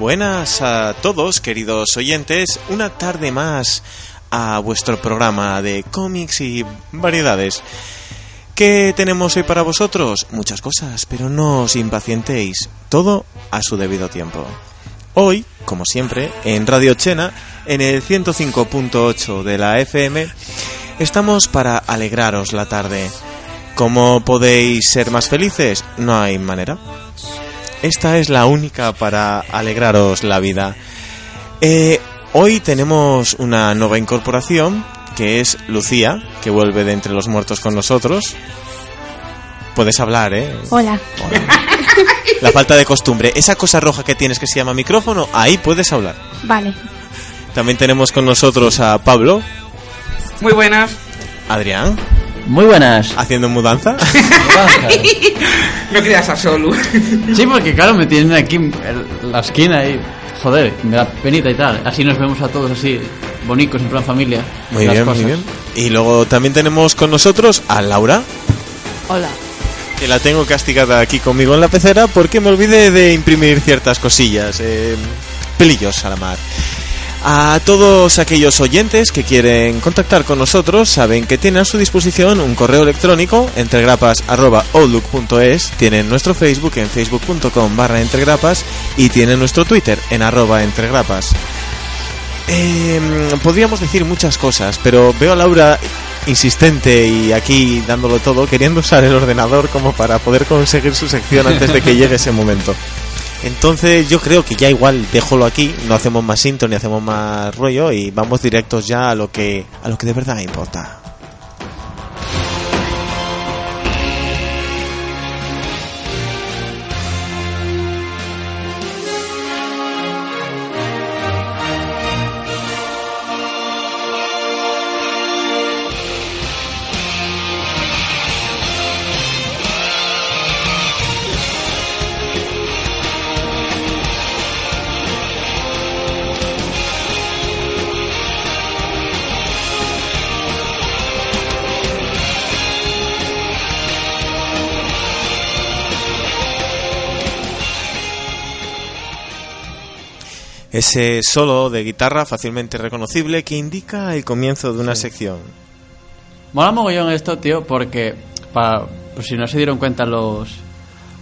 Buenas a todos, queridos oyentes. Una tarde más a vuestro programa de cómics y variedades. ¿Qué tenemos hoy para vosotros? Muchas cosas, pero no os impacientéis. Todo a su debido tiempo. Hoy, como siempre, en Radio Chena, en el 105.8 de la FM, estamos para alegraros la tarde. ¿Cómo podéis ser más felices? No hay manera. Esta es la única para alegraros la vida. Eh, hoy tenemos una nueva incorporación, que es Lucía, que vuelve de entre los muertos con nosotros. Puedes hablar, ¿eh? Hola. La falta de costumbre. Esa cosa roja que tienes que se llama micrófono, ahí puedes hablar. Vale. También tenemos con nosotros a Pablo, Muy buenas. Adrián, Muy buenas. haciendo mudanza. No quería estar solo. Sí, porque claro, me tienen aquí en la esquina y joder, me da penita y tal. Así nos vemos a todos así, bonicos, en plan familia. Muy bien, cosas. muy bien. Y luego también tenemos con nosotros a Laura, Hola. que la tengo castigada aquí conmigo en la pecera porque me olvidé de imprimir ciertas cosillas. eh, pelillos a la mar. A todos aquellos oyentes que quieren contactar con nosotros saben que tienen a su disposición un correo electrónico entregrapas.outlook.es, tienen nuestro Facebook en facebook.com barra entregrapas y tienen nuestro Twitter en arroba entregrapas. Eh, podríamos decir muchas cosas, pero veo a Laura insistente y aquí dándolo todo, queriendo usar el ordenador como para poder conseguir su sección antes de que llegue ese momento. Entonces yo creo que ya igual déjolo aquí, no hacemos más intro ni hacemos más rollo y vamos directos ya a lo que a lo que de verdad importa. Ese solo de guitarra fácilmente reconocible que indica el comienzo de una sección. Mola mogollón esto, tío, porque, para, por si no se dieron cuenta los,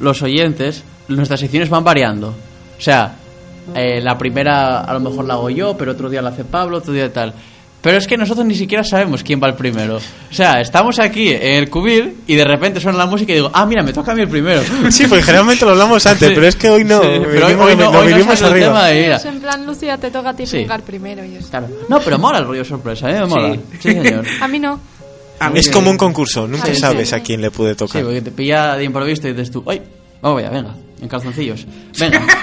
los oyentes, nuestras secciones van variando. O sea, eh, la primera a lo mejor la hago yo, pero otro día la hace Pablo, otro día tal. Pero es que nosotros ni siquiera sabemos quién va el primero. O sea, estamos aquí en el cubil y de repente suena la música y digo, ah, mira, me toca a mí el primero. Sí, porque generalmente lo hablamos antes, Sí. pero es que hoy no. Sí, pero hoy, hoy no, hoy no el arriba. tema de, mira, Es en plan, Lucía, te toca a ti Sí. jugar primero. Y eso. Claro. No, pero mola el rollo sorpresa, ¿eh? Me mola. Sí. Sí, señor. A mí no. A mí Es como un concurso, nunca Sí, sí. sabes a quién le puede Sí, tocar. porque te pilla de improviso y dices tú, ¡ay! Vamos allá, venga, en calzoncillos. Venga.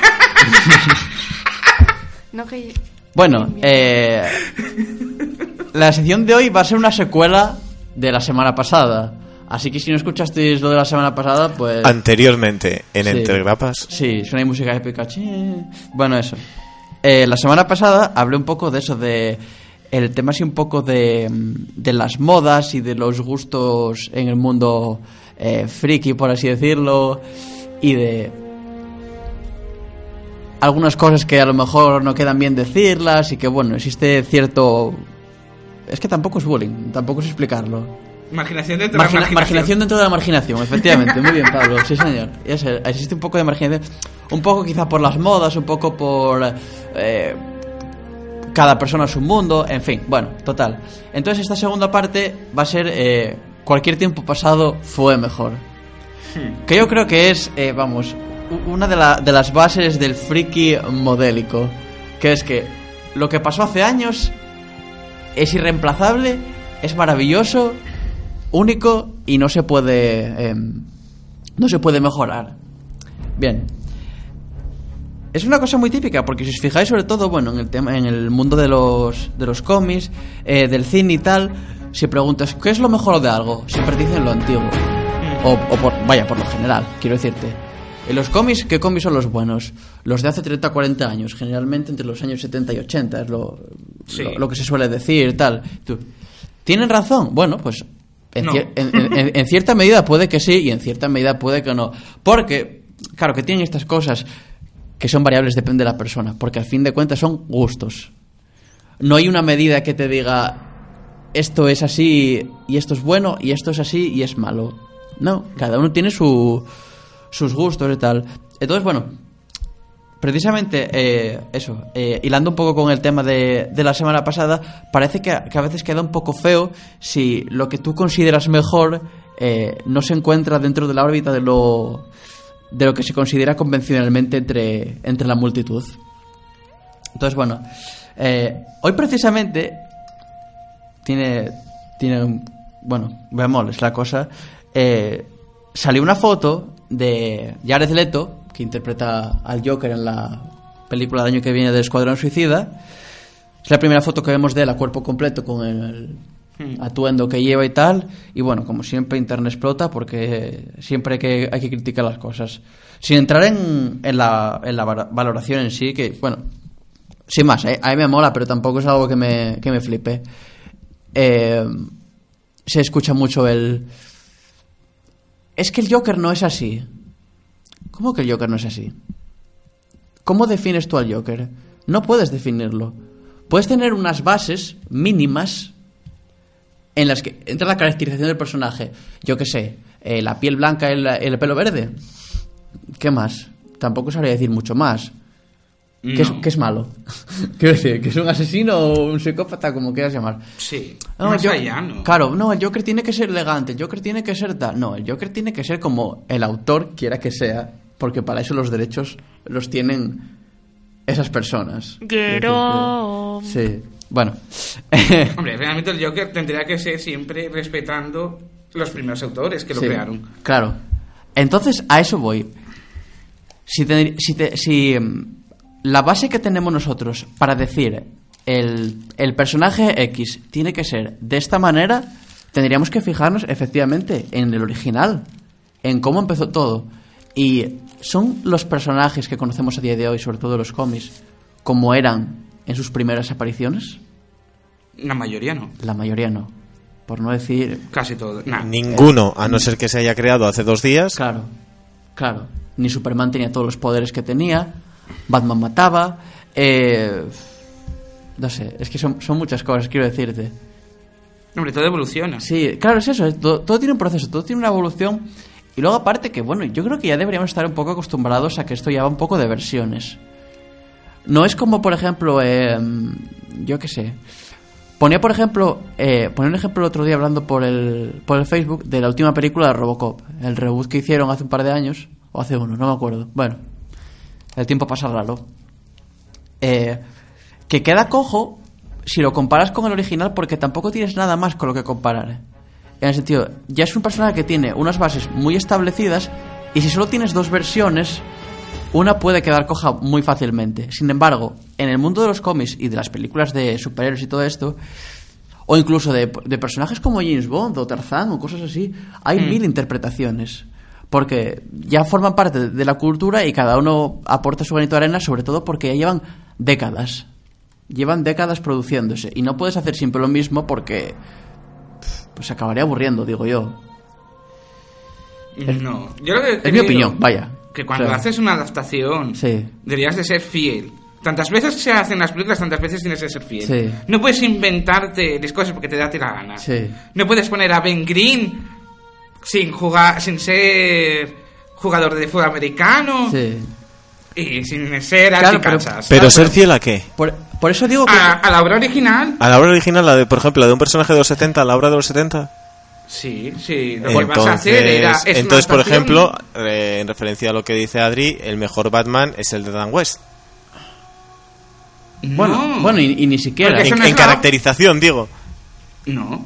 No que... Bueno, eh, la sección de hoy va a ser una secuela de la semana pasada. Así que si no escuchasteis lo de la semana pasada, pues... Anteriormente, en Sí. Entre Grapas. Sí, suena ahí música épica. Bueno, eso. Eh, la semana pasada hablé un poco de eso, de el tema así un poco de, de las modas y de los gustos en el mundo eh, friki, por así decirlo, y de algunas cosas que a lo mejor no quedan bien decirlas y que, bueno, existe cierto... Es que tampoco es bullying, tampoco es explicarlo. Marginación dentro Margina- de la marginación dentro de la marginación, efectivamente. Muy bien, Pablo. Sí, señor. Ya sé, existe un poco de marginación. Un poco quizá por las modas, un poco por... eh, cada persona su mundo, en fin. Bueno, total. Entonces esta segunda parte va a ser... eh, cualquier tiempo pasado fue mejor. Que yo creo que es, eh, vamos, una de, la- de las bases del friki modélico. Que es que lo que pasó hace años es irreemplazable, es maravilloso, único y no se puede em, no se puede mejorar. Bien. Es una cosa muy típica porque si os fijáis sobre todo, bueno, en el tema en el mundo de los de los cómics, eh, del cine y tal, si preguntas ¿qué es lo mejor de algo? Siempre dicen lo antiguo. O, o por, vaya, por lo general, quiero decirte. En los cómics, ¿qué cómics son los buenos? Los de hace 30 40 años, generalmente entre los años 70 y 80, es lo, Sí. lo, lo que se suele decir, tal. Tú, ¿Tienen razón? Bueno, pues en, No. cier- en- en- en- en cierta medida puede que sí y en cierta medida puede que no. Porque, claro, que tienen estas cosas. que son variables, depende de la persona, porque al fin de cuentas son gustos. No hay una medida que te diga esto es así y esto es bueno y esto es así y es malo. No, cada uno tiene su, sus gustos y tal. Entonces, bueno, precisamente eh, eso, eh, hilando un poco con el tema de, de la semana pasada, parece que, que a veces queda un poco feo si lo que tú consideras mejor eh, no se encuentra dentro de la órbita de lo, de lo que se considera convencionalmente entre, entre la multitud. Entonces, bueno, hoy precisamente tiene, tiene un- bueno, bemoles la cosa. Salió una foto de Jared Leto, que interpreta al Joker en la película del año que viene de Escuadrón Suicida. Es la primera foto que vemos de él a cuerpo completo con el atuendo que lleva y tal. Y bueno, como siempre, Internet explota porque siempre hay que, hay que criticar las cosas. Sin entrar en, en la, en la valo- valoración en sí, que bueno, sin más, eh, a mí me mola, pero tampoco es algo que me, que me flipe. Eh, se escucha mucho el... Es que el Joker no es así. ¿Cómo que el Joker no es así? ¿Cómo defines tú al Joker? No puedes definirlo. Puedes tener unas bases mínimas en las que entra la caracterización del personaje. Yo qué sé, eh, la piel blanca el, el pelo verde. ¿Qué más? Tampoco sabría decir mucho más. Que, es, No. que es malo. Quiero decir, que es un asesino o un psicópata, como quieras llamar. Sí. No, Más allá, ¿no? Claro, no, el Joker tiene que ser elegante, el Joker tiene que ser tal. No, el Joker tiene que ser como el autor quiera que sea, porque para eso los derechos los tienen esas personas. Quiero- Sí, bueno. Hombre, realmente el Joker tendría que ser siempre respetando los primeros autores que lo Sí, crearon. Claro. Entonces, a eso voy. Si, te- si, te- si, mm, la base que tenemos nosotros para decir el, el personaje X tiene que ser de esta manera, tendríamos que fijarnos efectivamente en el original, en cómo empezó todo. Y son los personajes que conocemos a día de hoy, sobre todo los cómics, como eran en sus primeras apariciones. La mayoría no. La mayoría no. Por no decir Casi todo. Nah. Ninguno, a no ser que se haya creado hace dos días. Claro, claro. Ni Superman tenía todos los poderes que tenía. Batman mataba. Eh, no sé, es que son, son muchas cosas, quiero decirte. Hombre, todo evoluciona. Sí, claro, es eso. es- todo, todo tiene un proceso, todo tiene una evolución. Y luego, aparte, que bueno, yo creo que ya deberíamos estar un poco acostumbrados a que esto ya va un poco de versiones. No es como, por ejemplo, eh, yo qué sé. Ponía, por ejemplo, eh, ponía un ejemplo el otro día hablando por el, por el Facebook de la última película de Robocop. El reboot que hicieron hace un par de años, o hace uno, no me acuerdo. Bueno, el tiempo pasa raro. Eh, que queda cojo si lo comparas con el original porque tampoco tienes nada más con lo que comparar. En el sentido, ya es un personaje que tiene unas bases muy establecidas y si solo tienes dos versiones, una puede quedar coja muy fácilmente. Sin embargo, en el mundo de los cómics y de las películas de superhéroes y todo esto, o incluso de, de personajes como James Bond o Tarzán o cosas así, hay mil interpretaciones. Porque ya forman parte de- la cultura y cada uno aporta su granito de arena, sobre todo porque ya llevan décadas. Llevan décadas produciéndose. Y no puedes hacer siempre lo mismo porque. Pues se acabaría aburriendo, digo yo. No. Yo lo que Es mi opinión, vaya. Que cuando O sea, haces una adaptación, Sí. deberías de ser fiel. Tantas veces se hacen las películas, tantas veces tienes que ser fiel. Sí. No puedes inventarte las cosas porque te da la gana. Sí. No puedes poner a Ben Green sin jugar, sin ser jugador de fútbol americano Sí. y sin ser Claro, pero-. Pero ser fiel a qué? Por, por eso digo que. a, a la obra original, A la obra original, la de, por ejemplo, la de un personaje de los 70, a la obra de los 70. sí, sí. Lo que vas a hacer Entonces, era. entonces por ejemplo, eh, en referencia a lo que dice Adri, el mejor Batman es el de Dan West. Bueno, No. bueno y, y ni siquiera. En, no en caracterización, digo. No.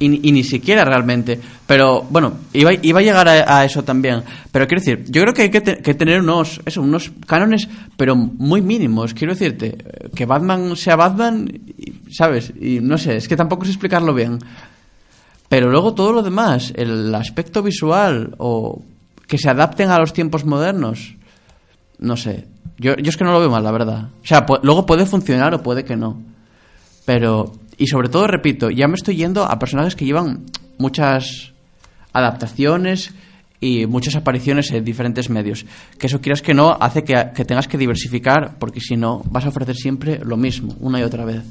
Y, ni siquiera realmente. Pero bueno, iba, iba a llegar a, eso también. Pero quiero decir, yo creo que hay que, te- que tener unos, eso, unos cánones, pero muy mínimos. Quiero decirte, eh, que Batman sea Batman, ¿sabes? Y no sé, es que tampoco sé explicarlo bien. Pero luego todo lo demás, el aspecto visual o que se adapten a los tiempos modernos, no sé. Yo, yo es que no lo veo mal, la verdad. O sea, luego puede funcionar o puede que no. Pero, y sobre todo, repito, ya me estoy yendo a personajes que llevan muchas adaptaciones y muchas apariciones en diferentes medios. Que eso quieras que no hace que, que tengas que diversificar porque si no vas a ofrecer siempre lo mismo, una y otra vez.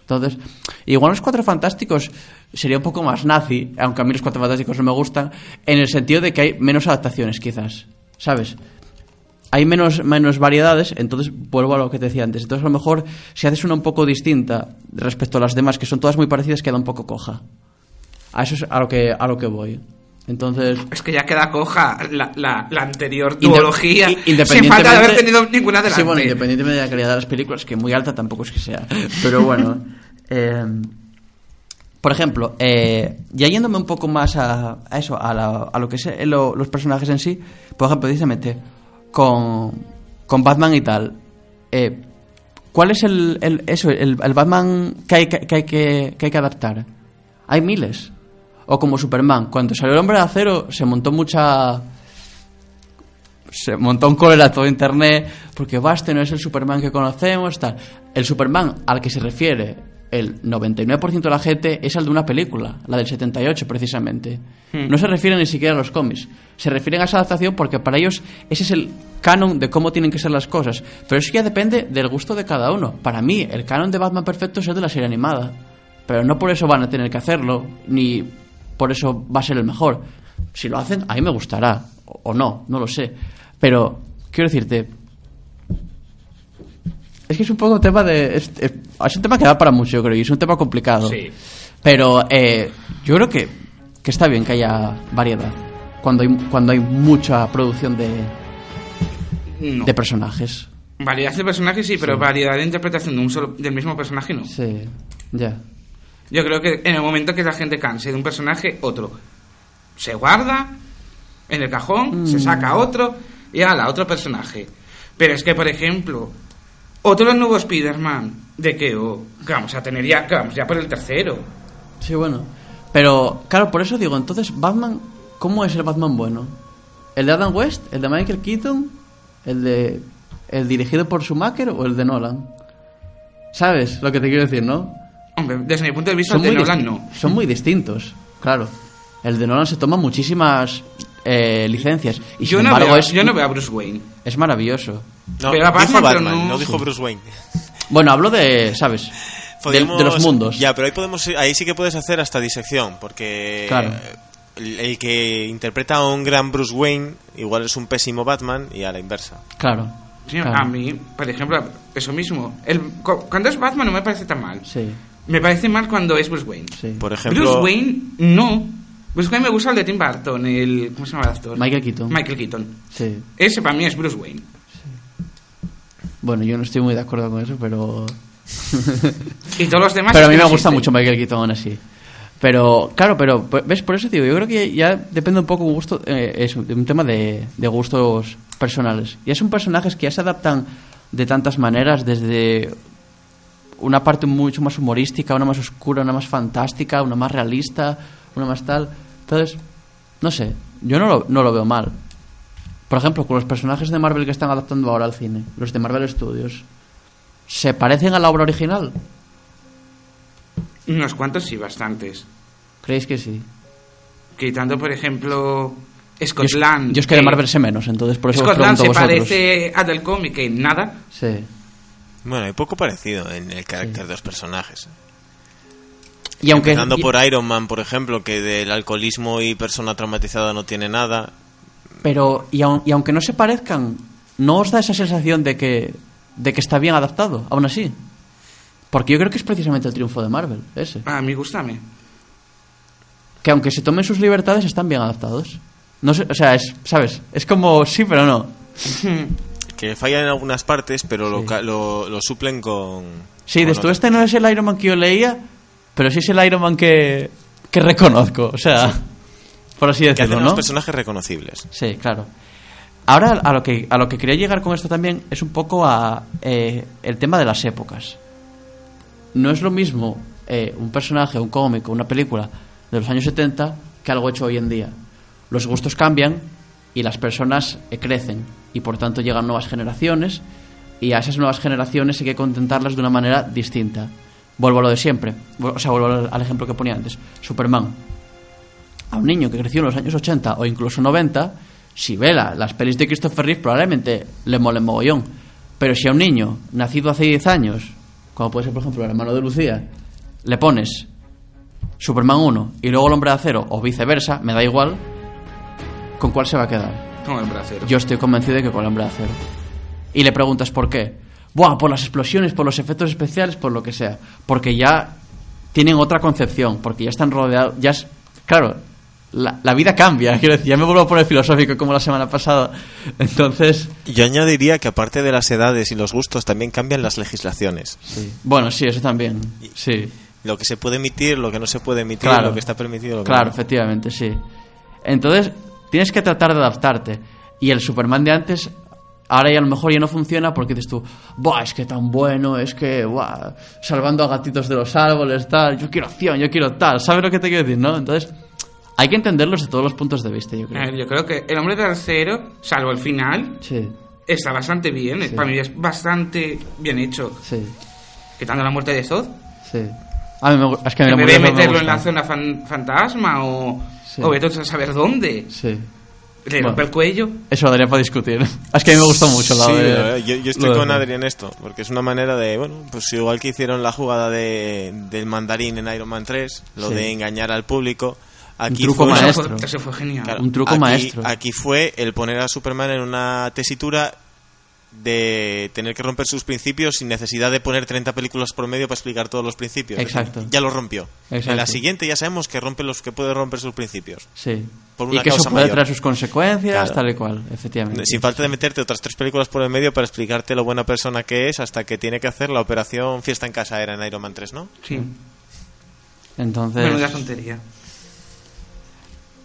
Entonces, igual los cuatro fantásticos sería un poco más nazi, aunque a mí los cuatro fantásticos no me gustan, en el sentido de que hay menos adaptaciones, quizás. ¿Sabes? Hay menos, menos variedades, entonces vuelvo a lo que te decía antes. Entonces, a lo mejor, si haces una un poco distinta respecto a las demás, que son todas muy parecidas, queda un poco coja. A eso es a lo que, a lo que voy. Entonces, Es que ya queda coja la, la, la anterior Inde- duología. i- Sin falta de haber tenido ninguna de las Sí, bueno, independientemente de la calidad de las películas, que muy alta tampoco es que sea. Pero bueno. eh, por ejemplo, eh, ya yéndome un poco más a, a eso, a, la- a lo que es eh, lo- los personajes en sí, por ejemplo, precisamente con, con Batman y tal, eh, ¿cuál es el, el- eso, el, Batman que hay que, que hay que, que hay que adaptar? Hay miles. O como Superman, cuando salió el hombre de acero se montó mucha se montó un cólera todo internet porque Baste no es el Superman que conocemos, tal. El Superman al que se refiere el 99% de la gente es el de una película, la del 78 precisamente. No se refieren ni siquiera a los cómics. Se refieren a esa adaptación porque para ellos ese es el canon de cómo tienen que ser las cosas. Pero eso ya depende del gusto de cada uno. Para mí, el canon de Batman perfecto es el de la serie animada. Pero no por eso van a tener que hacerlo, ni por eso va a ser el mejor. Si lo hacen, a mí me gustará. O no, no lo sé. Pero, quiero decirte. Es que es un poco un tema de. Es, es- es un tema que da para mucho, yo creo, y es un tema complicado. Sí. Pero eh, yo creo que, que está bien que haya variedad. Cuando hay, cuando hay mucha producción de, No. de personajes. Variedad de personajes sí, pero variedad de interpretación de un solo, del mismo personaje no. Sí, ya. Yo creo que en el momento que la gente canse de un personaje, otro se guarda en el cajón, se saca otro y ala, otro personaje. Pero es que, por ejemplo, otro nuevo Spider-Man de que, oh, que vamos a tener ya, que vamos ya por el tercero. Sí, bueno. Pero, claro, por eso digo, entonces, Batman, ¿cómo es el Batman bueno? ¿El de Adam West? ¿El de Michael Keaton? ¿El de. ¿El dirigido por Schumacher o el de Nolan? ¿Sabes lo que te quiero decir, no? Hombre, desde mi punto de vista, el de Nolan no. son muy distintos, claro. El de Nolan se toma muchísimas eh, licencias. Y Yo sin no, embargo, veo, es, yo no veo a Bruce Wayne. es maravilloso. No, Pero a dijo Batman, pero Batman, no- no dijo Bruce Wayne. Bueno, hablo de, ¿sabes? De, de los Podemos- mundos. Ya, pero ahí, podemos, ahí sí que puedes hacer hasta disección, porque Claro. el, el que interpreta a un gran Bruce Wayne igual es un pésimo Batman y a la inversa. Claro. Sí, claro. A mí, por ejemplo, eso mismo. El, cu- cuando es Batman no me parece tan mal. Sí, Me parece mal cuando es Bruce Wayne. sí. Por ejemplo, Bruce Wayne, no. Bruce Wayne me gusta el de Tim Burton, el... ¿Cómo se llama el actor? Michael Keaton. Michael Keaton. Sí. Ese para mí es Bruce Wayne. Bueno, yo no estoy muy de acuerdo con eso, pero... Y todos los demás... Pero a mí me gusta mucho Michael Keaton así. Pero, claro, pero, ¿ves? Por eso digo, yo creo que ya depende un poco un gusto, eh, es un tema de, de gustos personales. Y son personajes que ya se adaptan de tantas maneras, desde una parte mucho más humorística, una más oscura, una más fantástica, una más realista, una más tal. Entonces, no sé, yo no lo, no lo veo mal. Por ejemplo, con los personajes de Marvel que están adaptando ahora al cine, los de Marvel Studios, ¿se parecen a la obra original? Unos cuantos sí, bastantes. ¿Creéis que sí? Quitando, por ejemplo, Yo Scotland. es, yo es que de Marvel sé menos, entonces por eso os Scotland pregunto se vosotros. parece a del cómic en nada. Sí. bueno, hay poco parecido en el carácter de los personajes. Y aunque Empezando y- por Iron Man, por ejemplo, que del alcoholismo y persona traumatizada no tiene nada. Pero y, aun- y aunque no se parezcan, ¿no os da esa sensación de que de que está bien adaptado, aún así? Porque yo creo que es precisamente el triunfo de Marvel, ese. A mí gustame. Que aunque se tomen sus libertades, están bien adaptados. No sé, o sea, es, ¿sabes? Es como sí, pero no. Que fallan en algunas partes, pero lo Sí. lo, lo suplen con. Sí, con de esto otras este no es el Iron Man que yo leía, pero sí es el Iron Man que, que reconozco, o sea, por así Que hacen decirlo, a los ¿no? personajes reconocibles. Sí, claro. Ahora a lo que a lo que quería llegar con esto también es un poco a eh, el tema de las épocas. No es lo mismo eh, un personaje, un cómic, una película de los años 70 que algo hecho hoy en día. Los gustos cambian y las personas eh, crecen y por tanto llegan nuevas generaciones y a esas nuevas generaciones hay que contentarlas de una manera distinta. Vuelvo a lo de siempre, o sea, vuelvo al ejemplo que ponía antes. Superman. A un niño que creció en los años 80 o incluso 90, si ve la- las pelis de Christopher Reeve probablemente le mole mogollón. Pero si a un niño nacido hace 10 años, como puede ser por ejemplo el hermano de Lucía, le pones Superman 1 y luego el hombre de acero o viceversa, me da igual, ¿con cuál se va a quedar? Como el bracero. Yo estoy convencido de que con el hombre de acero. Y le preguntas por qué. Buah, por las explosiones, por los efectos especiales, por lo que sea. Porque ya tienen otra concepción, porque ya están rodeados. Ya es. Claro, la, la vida cambia. Quiero decir, ya me vuelvo a poner filosófico como la semana pasada. Entonces. Yo añadiría que aparte de las edades y los gustos, también cambian las legislaciones. Sí. Bueno, sí, eso también. Sí. Lo que se puede emitir, lo que no se puede emitir, Claro. lo que está permitido, lo que Claro, no. efectivamente, sí. Entonces, tienes que tratar de adaptarte. Y el Superman de antes, ahora ya a lo mejor ya no funciona porque dices tú, Buah, es que tan bueno, es que, buah, salvando a gatitos de los árboles, tal, yo quiero acción, yo quiero tal, ¿sabes lo que te quiero decir, no? Entonces, hay que entenderlos de todos los puntos de vista, yo A creo. ver, yo creo que el hombre de acero, salvo el final, Sí, está bastante bien. Sí. Para mí es bastante bien hecho. sí, Quitando la muerte de Zod. sí. A mí me, es que a En de muerte me meterlo en gusta. la zona fan- fantasma o, Sí. o vete a saber dónde. Sí. Le Bueno. rompe el cuello. Eso lo daría para discutir. Es que a mí me gustó mucho la Sí, de... yo, yo estoy lo de- con Adri en esto, porque es una manera de, bueno, pues igual que hicieron la jugada de, del mandarín en Iron Man 3, lo Sí. de engañar al público, aquí truco fue, maestro. eso fue genial. Claro, Un truco aquí- maestro. Aquí fue el poner a Superman en una tesitura de tener que romper sus principios sin necesidad de poner 30 películas por medio para explicar todos los principios. Exacto. Ya lo rompió. Exacto. En la siguiente ya sabemos que rompe los que puede romper sus principios. Sí. Por y una que eso causa puede mayor. traer sus consecuencias, Claro. tal y cual, efectivamente. Sin falta de meterte otras tres películas por el medio para explicarte lo buena persona que es hasta que tiene que hacer la operación Fiesta en Casa era en Iron Man 3, ¿no? Sí. Entonces, Menuda tontería.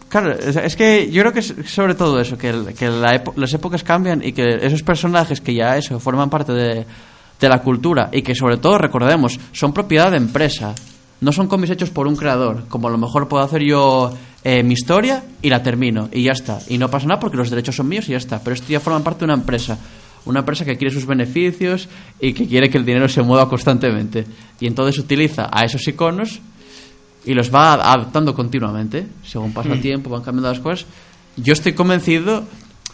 Claro, es, que yo creo que es sobre todo eso, que, el- que la las épocas cambian y que esos personajes que ya eso forman parte de, de la cultura y que sobre todo recordemos son propiedad de empresa, no son cómics hechos por un creador, como a lo mejor puedo hacer yo eh, mi historia y la termino y ya está, y no pasa nada porque los derechos son míos y ya está, pero esto ya forman parte de una empresa. Una empresa que quiere sus beneficios y que quiere que el dinero se mueva constantemente. Y entonces utiliza a esos iconos y los va adaptando continuamente según pasa el tiempo van cambiando las cosas. Yo estoy convencido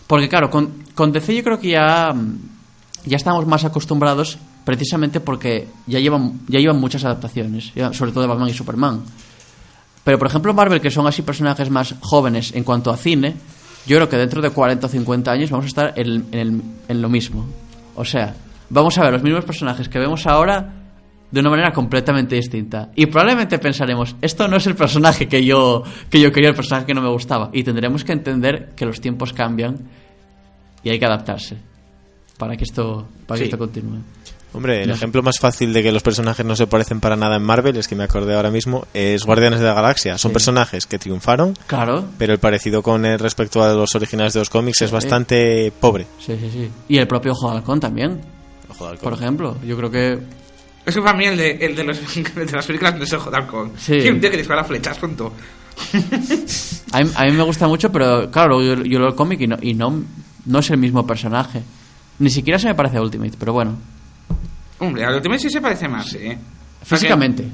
porque claro con, con DC yo creo que ya mm, ya estamos más acostumbrados precisamente porque ya llevan ya llevan muchas adaptaciones ya, sobre todo de Batman y Superman. Pero por ejemplo Marvel que son así personajes más jóvenes en cuanto a cine yo creo que dentro de 40 o 50 años vamos a estar en, en el- en lo mismo. O sea vamos a ver los mismos personajes que vemos ahora de una manera completamente distinta. Y probablemente pensaremos, esto no es el personaje que yo, que yo quería, el personaje que no me gustaba. Y tendremos que entender que los tiempos cambian y hay que adaptarse para que esto, para que esto continúe. Hombre, el No ejemplo más fácil de que los personajes no se parecen para nada en Marvel, es que me acordé ahora mismo, es Guardianes de la Galaxia. Son Sí. personajes que triunfaron, Claro. pero el parecido con el respecto a los originales de los cómics es bastante pobre. Sí, sí, sí. Y el propio Ojo de Halcón también, Ojo de halcón. por ejemplo. Yo creo que Eso para mí el de, el de, los, de las películas de Sojo de Halcón. Sí. Sí, un tío que dispara flechas, punto. a mí, a mí me gusta mucho, pero claro, yo, yo leo el cómic y, no, y no, no es el mismo personaje. Ni siquiera se me parece a Ultimate, pero bueno. Hombre, al Ultimate sí se parece más, ¿eh? Físicamente.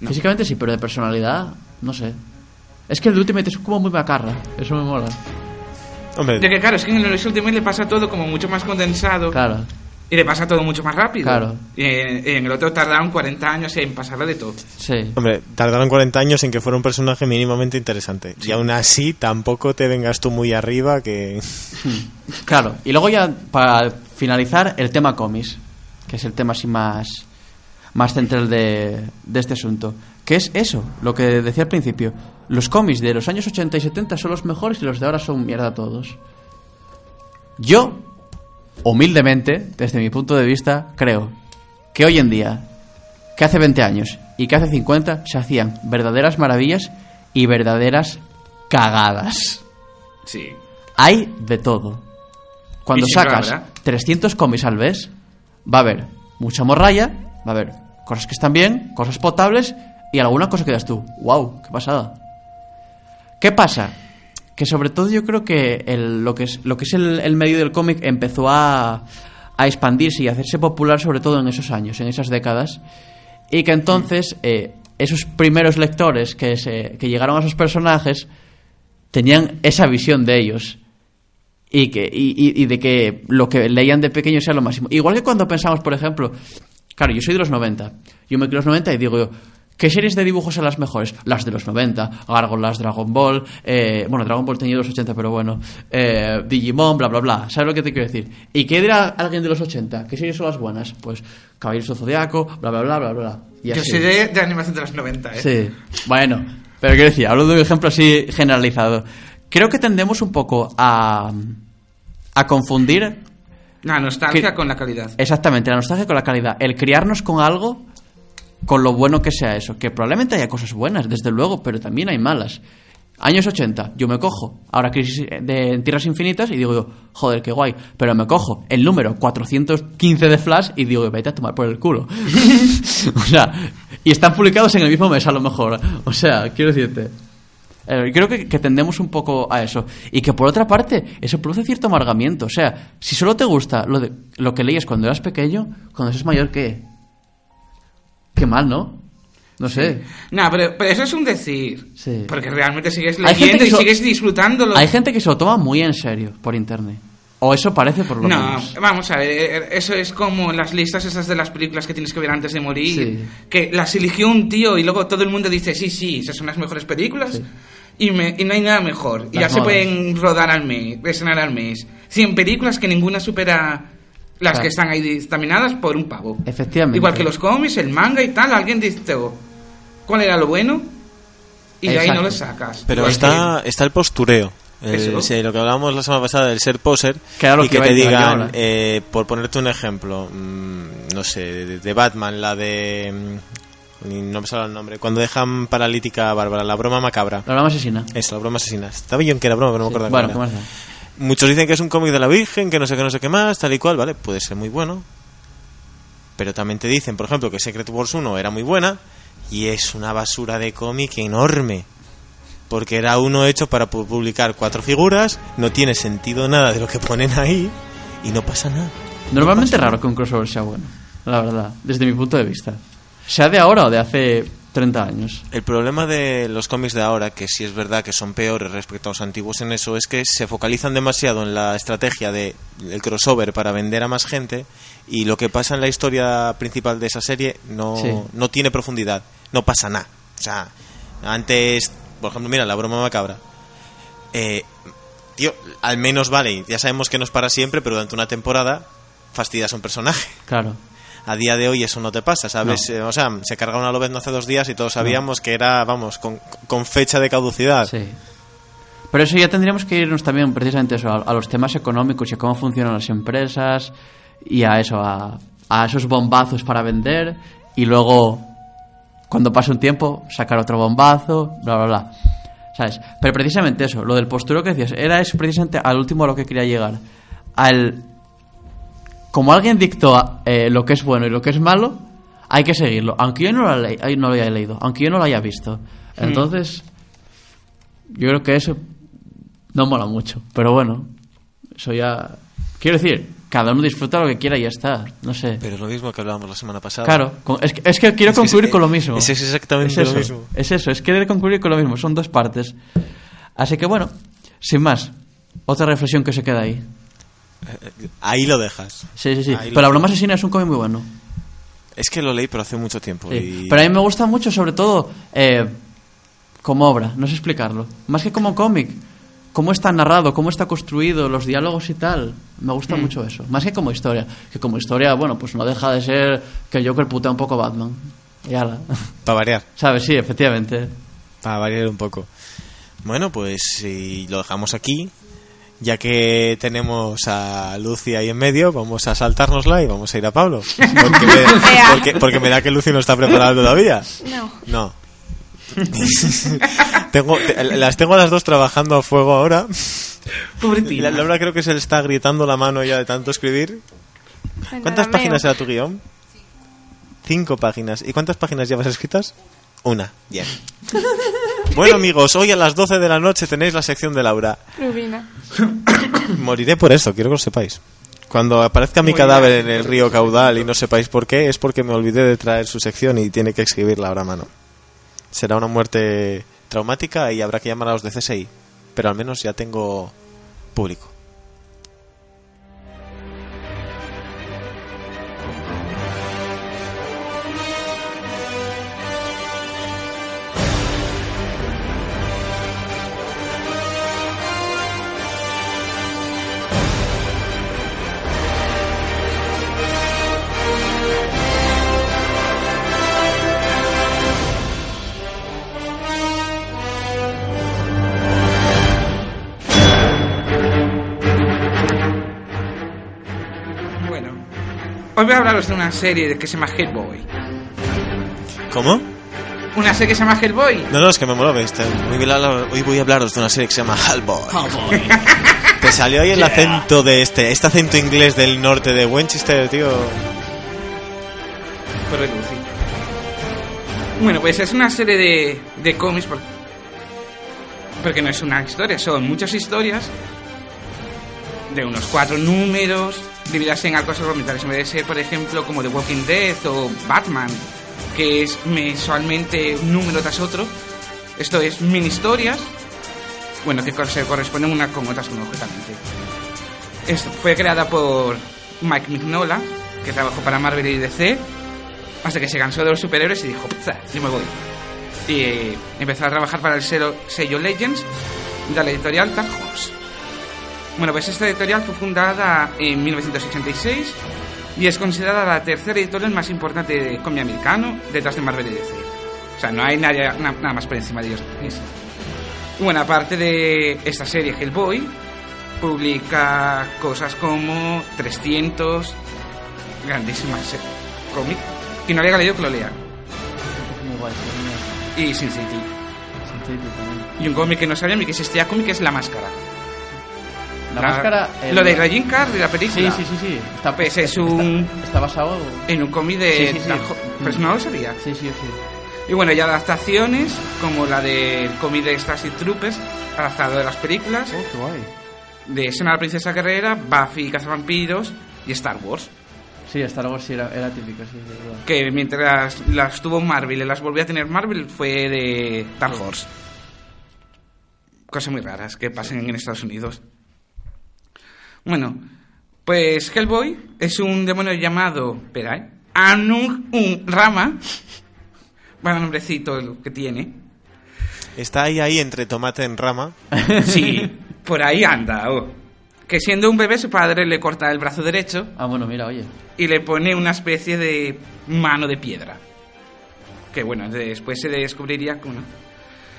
No. Físicamente sí, pero de personalidad, no sé. Es que el Ultimate es como muy macarra. Eso me mola. Hombre, De que claro, es que en el Ultimate le pasa todo como mucho más condensado. Claro. Y le pasa todo mucho más rápido. Claro. Y en, en el otro tardaron 40 años en pasarlo de todo. Sí. hombre, tardaron 40 años en que fuera un personaje mínimamente interesante. Y aún así, tampoco te vengas tú muy arriba que... Claro. Y luego ya, para finalizar, el tema cómics. Que es el tema así más, más central de, de este asunto. Que es eso, lo que decía al principio. Los cómics de los años 80 y 70 son los mejores y los de ahora son mierda todos. Yo, humildemente, desde mi punto de vista, creo que hoy en día, que hace 20 años y que hace 50, se hacían verdaderas maravillas y verdaderas cagadas. Sí. Hay de todo. Cuando sacas habrá. 300 cómics al mes, va a haber mucha morralla, va a haber cosas que están bien, cosas potables y alguna cosa que das tú. ¡Wow! ¡Qué pasada! ¿Qué pasa? Que sobre todo yo creo que el- lo que es, lo que es el, el medio del cómic empezó a, a expandirse y a hacerse popular sobre todo en esos años, en esas décadas. Y que entonces eh, esos primeros lectores que, se, que llegaron a esos personajes tenían esa visión de ellos y, que, y, y- y de que lo que leían de pequeño sea lo máximo. Igual que cuando pensamos, por ejemplo, claro, yo soy de los 90, yo me creo los 90 y digo ¿qué series de dibujos son las mejores? Las de los 90, Gárgolas, Dragon Ball, eh, bueno, Dragon Ball tenía los 80, pero bueno, eh, Digimon, bla, bla, bla, ¿sabes lo que te quiero decir? ¿Y qué dirá alguien de los 80? ¿Qué series son las buenas? Pues Caballeros del Zodiaco, bla, bla, bla, bla, bla. Y Yo así. soy de, de animación de los 90, ¿eh? Sí, bueno, pero quiero decir, hablo de un ejemplo así generalizado. Creo que tendemos un poco a, a confundir La nostalgia Que- con la calidad. exactamente la nostalgia con la calidad. El criarnos con algo, con lo bueno que sea eso. Que probablemente haya cosas buenas, desde luego, pero también hay malas. Años 80, yo me cojo. Ahora Crisis de Tierras Infinitas y digo joder, qué guay. Pero me cojo el número 415 de Flash y digo, vete a tomar por el culo. o sea, y están publicados en el mismo mes a lo mejor. O sea, quiero decirte. eh, creo que, que tendemos un poco a eso. Y que por otra parte, eso produce cierto amargamiento. O sea, si solo te gusta lo, de, lo que leías cuando eras pequeño, cuando seas mayor, ¿qué? Qué mal, ¿no? No sé. No, pero, pero eso es un decir. Sí. Porque realmente sigues leyendo y so- sigues disfrutándolo. Hay gente que se lo toma muy en serio por internet. O eso parece por lo No, menos. vamos a ver, eso es como las listas esas de las películas que tienes que ver antes de morir, Sí. que las eligió un tío y luego todo el mundo dice, sí, sí, esas son las mejores películas Sí. y, me- y no hay nada mejor. y ya se pueden rodar al mes, estrenar al mes. 100 películas que ninguna supera las Claro. que están ahí dictaminadas por un pavo. Efectivamente. Igual que los cómics, el manga y tal, alguien dice, oh, ¿cuál era lo bueno? Y de ahí no lo sacas. Pero está, está el postureo. El- sí, lo que hablábamos la semana pasada del ser poser y que te digan, eh, por ponerte un ejemplo, mm, no sé, de, de Batman, la de... mm, no me sale el nombre. Cuando dejan paralítica a Bárbara, la broma macabra. La broma asesina. Eso, la broma asesina. Estaba yo en que era broma, pero no me acuerdo Bueno, cuál ¿qué era. más da? Muchos dicen que es un cómic de la Virgen, que no sé qué, no sé qué más, tal y cual, ¿vale? Puede ser muy bueno. Pero también te dicen, por ejemplo, que Secret Wars 1 era muy buena y es una basura de cómic enorme. Porque era uno hecho para pu- publicar cuatro figuras, no tiene sentido nada de lo que ponen ahí y no pasa nada. Normalmente es raro que un crossover sea bueno. La verdad, desde mi punto de vista. Sea de ahora o de hace 30 años. El problema de los cómics de ahora, que sí es verdad que son peores respecto a los antiguos en eso, es que se focalizan demasiado en la estrategia de el crossover para vender a más gente y lo que pasa en la historia principal de esa serie no, Sí. no tiene profundidad, no pasa nada. O sea, antes, por ejemplo, mira, la broma macabra. Eh, tío, al menos vale, ya sabemos que no es para siempre, pero durante una temporada fastidias a un personaje. Claro. A día de hoy eso no te pasa, ¿sabes? No. Eh, o sea, se cargaron a Lobezno hace dos días y todos sabíamos que era, vamos, con, con fecha de caducidad. Sí. Pero eso ya tendríamos que irnos también precisamente eso, a, a los temas económicos y a cómo funcionan las empresas y a eso, a, a esos bombazos para vender y luego, cuando pase un tiempo, sacar otro bombazo, bla, bla, bla. ¿Sabes? Pero precisamente eso, lo del posturo que decías, era eso precisamente al último a lo que quería llegar. Al... Como alguien dictó eh, lo que es bueno y lo que es malo, hay que seguirlo, aunque yo no lo, le- ay, no lo haya leído, aunque yo no lo haya visto. Entonces, yo creo que eso no mola mucho. Pero bueno, eso ya. Quiero decir, cada uno disfruta lo que quiera y ya está. No sé. Pero es lo mismo que hablábamos la semana pasada. Claro, con- es que, es que quiero Es que concluir es- con lo mismo. es exactamente Es lo eso, mismo. Es eso, es que concluir con lo mismo. Son dos partes. Así que bueno, sin más, otra reflexión que se queda ahí. Ahí lo dejas. Sí, sí, sí. Ahí Pero La broma asesina es un cómic muy bueno. Es que lo leí, pero hace mucho tiempo. Sí. y- Pero a mí me gusta mucho, sobre todo, eh, como obra, no sé explicarlo. Más que como cómic, cómo está narrado, cómo está construido, los diálogos y tal. Me gusta mucho eso. Más que como historia. Que como historia, bueno, pues no deja de ser que Joker putea un poco a Batman. Y ala. Para variar. ¿Sabes? Sí, efectivamente. Para variar un poco. Bueno, pues si lo dejamos aquí, ya que tenemos a Lucy ahí en medio, vamos a saltárnosla y vamos a ir a Pablo. Porque me, porque, porque me da que Lucy no está preparada todavía. No. No. tengo, te- las tengo a las dos trabajando a fuego ahora. Pobretina. La Laura creo que se le está gritando la mano ya de tanto escribir. ¿Cuántas páginas era tu guion? Cinco páginas. ¿Y cuántas páginas llevas escritas? Una. Bien. Bueno, amigos, hoy a las 12 de la noche tenéis la sección de Laura. Rubina. Moriré por eso, quiero que lo sepáis. Cuando aparezca mi cadáver bien. en el río caudal y no sepáis por qué, es porque me olvidé de traer su sección y tiene que escribirla ahora a mano. será una muerte traumática y habrá que llamar a los de CSI. Pero al menos ya tengo público. Hoy voy a hablaros de una serie que se llama Hellboy. ¿Cómo? Una serie que se llama Hellboy. No, no, es que me mola. este, Hoy voy a hablar- hoy voy a hablaros de una serie que se llama Hellboy. Te salió ahí el acento de este, este acento inglés del norte de Winchester, tío. El Lucy. Bueno, pues es una serie de, de cómics por- porque no es una historia, son muchas historias de unos cuatro números divididas en arcos argumentales. En vez de ser, por ejemplo, como The Walking Dead o Batman, que es mensualmente un número tras otro. Esto es mini historias, bueno, que se corresponden una con otras lógicamente. Esto fue creada por Mike Mignola, que trabajó para Marvel y DC, hasta que se cansó de los superhéroes y dijo, "Za, yo me voy. Y eh, empezó a trabajar para el sello Legends de la editorial Dark Horse. Bueno, pues esta editorial fue fundada en 1986 y es considerada la tercera editorial más importante de cómic americano detrás de Marvel y DC. O sea, no hay nadie, na- nada más por encima de ellos. Bueno, aparte de esta serie Hellboy, publica cosas como 300, grandísimas cómic. Quien no haya leído, que lo lea. Muy guay, sí, Y Sin City. sí, sí, también. Y un cómic que no sabía ni que existía cómic es La Máscara. La, máscara. el- Lo de Raging Card de la Sí, película. sí, sí, sí. Está, Pues es un- está, está basado. En un cómic de... Sí, sí, sí. Dark Ho- Pues no lo sabía. Sí, sí, sí. Y bueno, hay adaptaciones, como la del cómic de Starship Troopers, adaptado de las películas, Oh, qué guay. de Sena la Princesa Guerrera, Buffy Cazavampiros y Star Wars. Sí, Star Wars sí era, era típico, sí, sí, verdad. Que mientras las tuvo Marvel y las volvió a tener Marvel, fue de Dark Horse. Cosas muy raras que pasen en Estados Unidos. Bueno, pues Hellboy es un demonio llamado, espera, ¿eh? Anung un Rama. Bueno, nombrecito que tiene. Está ahí, ahí entre tomate en rama. Sí, por ahí anda. oh. Que siendo un bebé, su padre le corta el brazo derecho Ah, bueno, mira, oye. y le pone una especie de mano de piedra. Que bueno, después se descubriría que, bueno,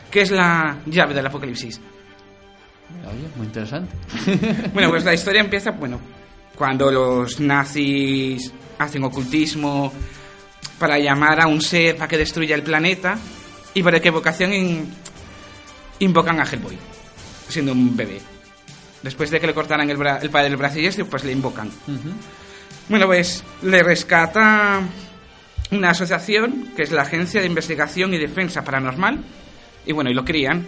que es la llave del apocalipsis. Oye, muy interesante. Bueno, pues la historia empieza, bueno, cuando los nazis hacen ocultismo para llamar a un ser para que destruya el planeta y por equivocación in- invocan a Hellboy, siendo un bebé. Después de que le cortaran el, bra- el padre del brazo y este, pues le invocan. Bueno, pues le rescata una asociación que es la Agencia de Investigación y Defensa Paranormal. Y bueno, y lo crían.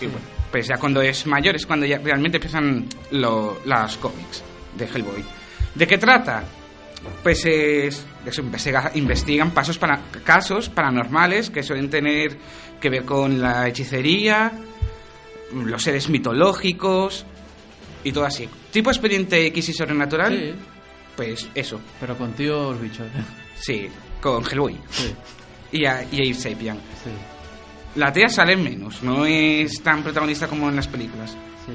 Y bueno, pues ya cuando es mayor es cuando ya realmente empiezan lo- las cómics de Hellboy. ¿De qué trata? Pues es, investiga- investigan pasos para, casos paranormales que suelen tener que ver con la hechicería, los seres mitológicos y todo así. Tipo expediente X y sobrenatural. Sí, Pues eso, pero con tíos bichos. sí, con Hellboy Sí, y a, y a sí, La tía sale menos, no es tan protagonista como en las películas. sí.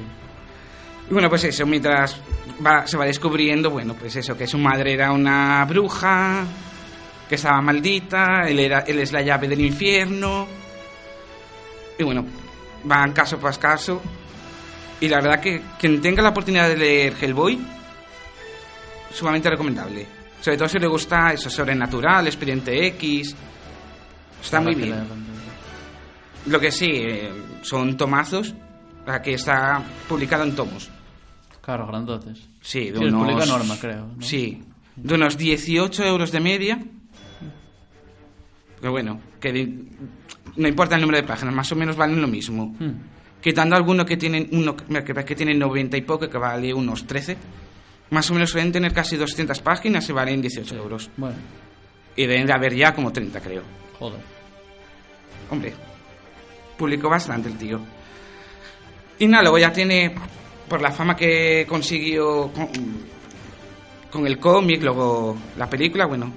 Y bueno, pues eso, mientras va- se va descubriendo, bueno, pues eso, que su madre era una bruja, que estaba maldita, él, era, él es la llave del infierno. Y bueno, van caso por caso. Y la verdad que quien tenga la oportunidad de leer Hellboy, sumamente recomendable. Sobre todo si le gusta eso, sobrenatural, expediente X. Está muy bien. Lo que sí, eh, son tomazos, aquí está publicado en tomos. Claro, grandotes. Sí, de Sí, unos... publica Norma, creo, ¿no? Sí, de unos 18 euros de media. Pero bueno, que di- no importa el número de páginas, más o menos valen lo mismo. Hmm. Quitando alguno que tiene uno que, que tiene 90 y poco, que vale unos 13. Más o menos suelen tener casi 200 páginas y valen 18 euros. Bueno, Y deben de haber ya como 30, creo. joder. hombre, publicó bastante el tío. Y nada, luego ya tiene, por la fama que consiguió con, con el cómic, luego la película, bueno,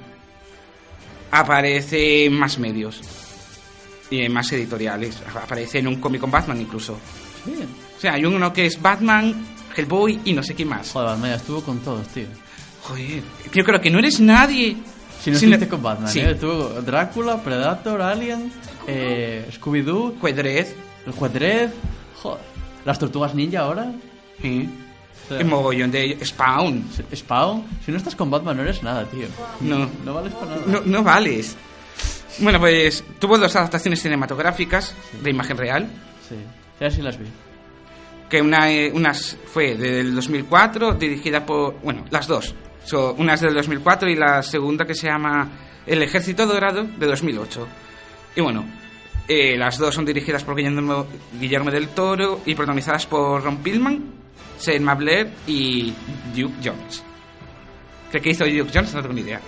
aparece en más medios y en más editoriales. Aparece en un cómic con Batman incluso. Bien. O sea, hay uno que es Batman, Hellboy y no sé qué más. Joder, Batman ya estuvo con todos, tío. Joder, yo creo que no eres nadie. Si no estuviste con Batman, Sí. ¿eh? Estuvo Drácula, Predator, Alien, eh, Scooby-Doo, Juedrez. el Juez Dredd, joder, las Tortugas Ninja ahora, Sí. O sea, El mogollón de Spawn. Spawn. Si no estás con Batman no eres nada, tío. No. No vales para nada. No, no vales. Bueno, pues tuvo dos adaptaciones cinematográficas de imagen real. Sí, ya sí las vi. Que una, eh, unas fue del 2004, dirigida por. Bueno, las dos. So, una es del 2004 y la segunda que se llama El Ejército Dorado de 2008. Y bueno, eh, las dos son dirigidas por Guillermo, Guillermo del Toro y protagonizadas por Ron Pillman, Selma Blair y Duke Jones. ¿Qué, qué hizo Duke Jones? No tengo ni idea.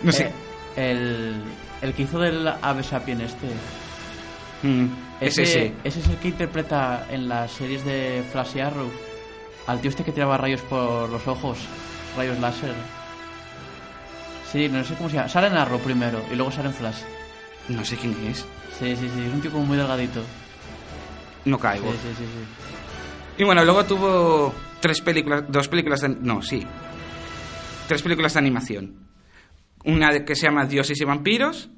No sé. Eh, el, el que hizo del ave sapien este. Mm, es ese. ese es el que interpreta en las series de Flash y Arrow al tío este que tiraba rayos por los ojos, rayos láser. Sí, no sé cómo se llama. Sale en Arrow primero y luego sale en Flash. No sé quién es. Sí, sí, sí, es un tipo muy delgadito. No Sí, caigo. sí, sí, sí. Y bueno, luego tuvo tres películas, dos películas de, no, sí, tres películas de animación. Una que se llama Dioses y Vampiros,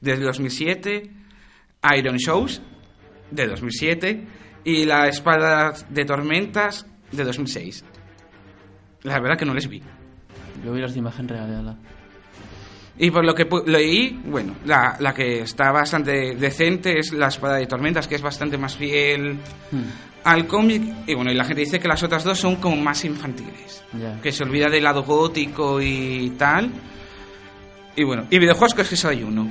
de 2007, Iron Shows, de 2007, y La Espada de Tormentas, de 2006. La verdad que no les vi. Yo vi las de imagen real, ya la. Y por lo que leí, bueno, la, la que está bastante decente es La Espada de Tormentas, que es bastante más fiel Hmm, al cómic. Y bueno, y la gente dice que las otras dos son como más infantiles. que se olvida del lado gótico y tal. Y bueno, y videojuegos que es que solo hay uno.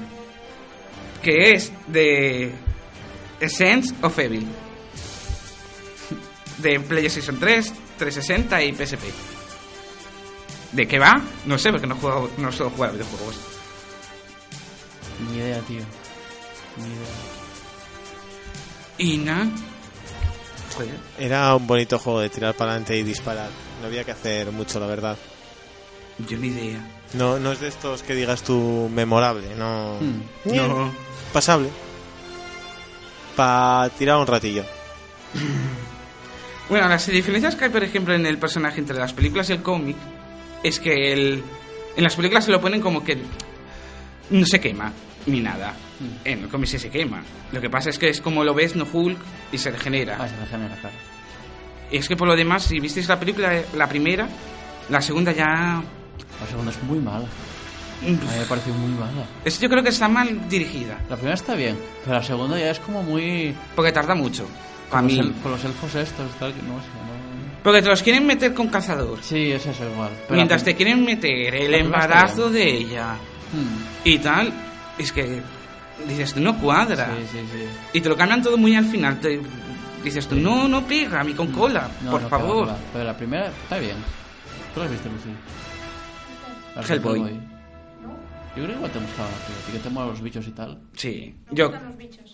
Que es de Essence of Evil. De PlayStation 3, 360 y PSP. ¿De qué va? No sé, porque no, juego, no suelo jugar a videojuegos. Ni idea, tío. Ni idea. Y nada. Joder. Era un bonito juego de tirar para adelante y disparar. No había que hacer mucho, la verdad. Yo ni idea. No, no es de estos que digas tú memorable, no. Hmm. No. Pasable. Para tirar un ratillo. Bueno, las diferencias que hay, por ejemplo, en el personaje entre las películas y el cómic es que el, en las películas se lo ponen como que no se quema ni nada. Mm. En el cómic sí se quema. Lo que pasa es que es como lo ves, no Hulk, y se regenera. Ah, se regenera, claro. Y es que por lo demás, si visteis la película, la primera, la segunda ya... La segunda es muy mala. A mí me pareció muy mala. Es, yo creo que está mal dirigida, La primera está bien, pero la segunda ya es como muy. porque tarda mucho. Para mí. el- con los elfos estos, tal, que no sé. No... Porque te los quieren meter con cazador. Sí, es eso igual. Pero Mientras la te quieren meter el la embarazo de ella Hmm, y tal, es que dices tú, no cuadra. Sí, sí, sí. Y te lo cambian todo muy al final. Te dices tú, no, no pega, a mí con cola, No, por no, favor. va. Pero la primera está bien. ¿Tú la has visto, Lucy? De Hellboy. Yo creo que igual te gustaba, tío. Que te molan los bichos y tal. Sí, yo,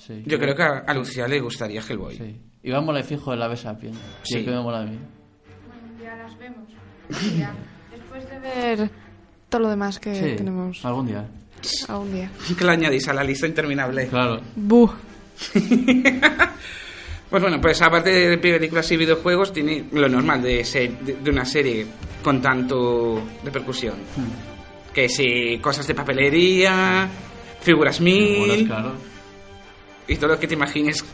Sí. yo creo que a, a Lucía le gustaría Hellboy. Sí. Iván mola y fijo el ave sapien. Sí. Que me mola a mí. Ya las vemos. Ya. Después de ver todo lo demás que Sí. tenemos Algún día. algún día. Que lo añadís a la lista interminable. Claro. Buh. Pues bueno, pues aparte de películas y videojuegos, tiene lo normal de, ser, de, de una serie con tanto repercusión. Hmm. Que si cosas de papelería, figuras mil Molas, claro. y todo lo que te imagines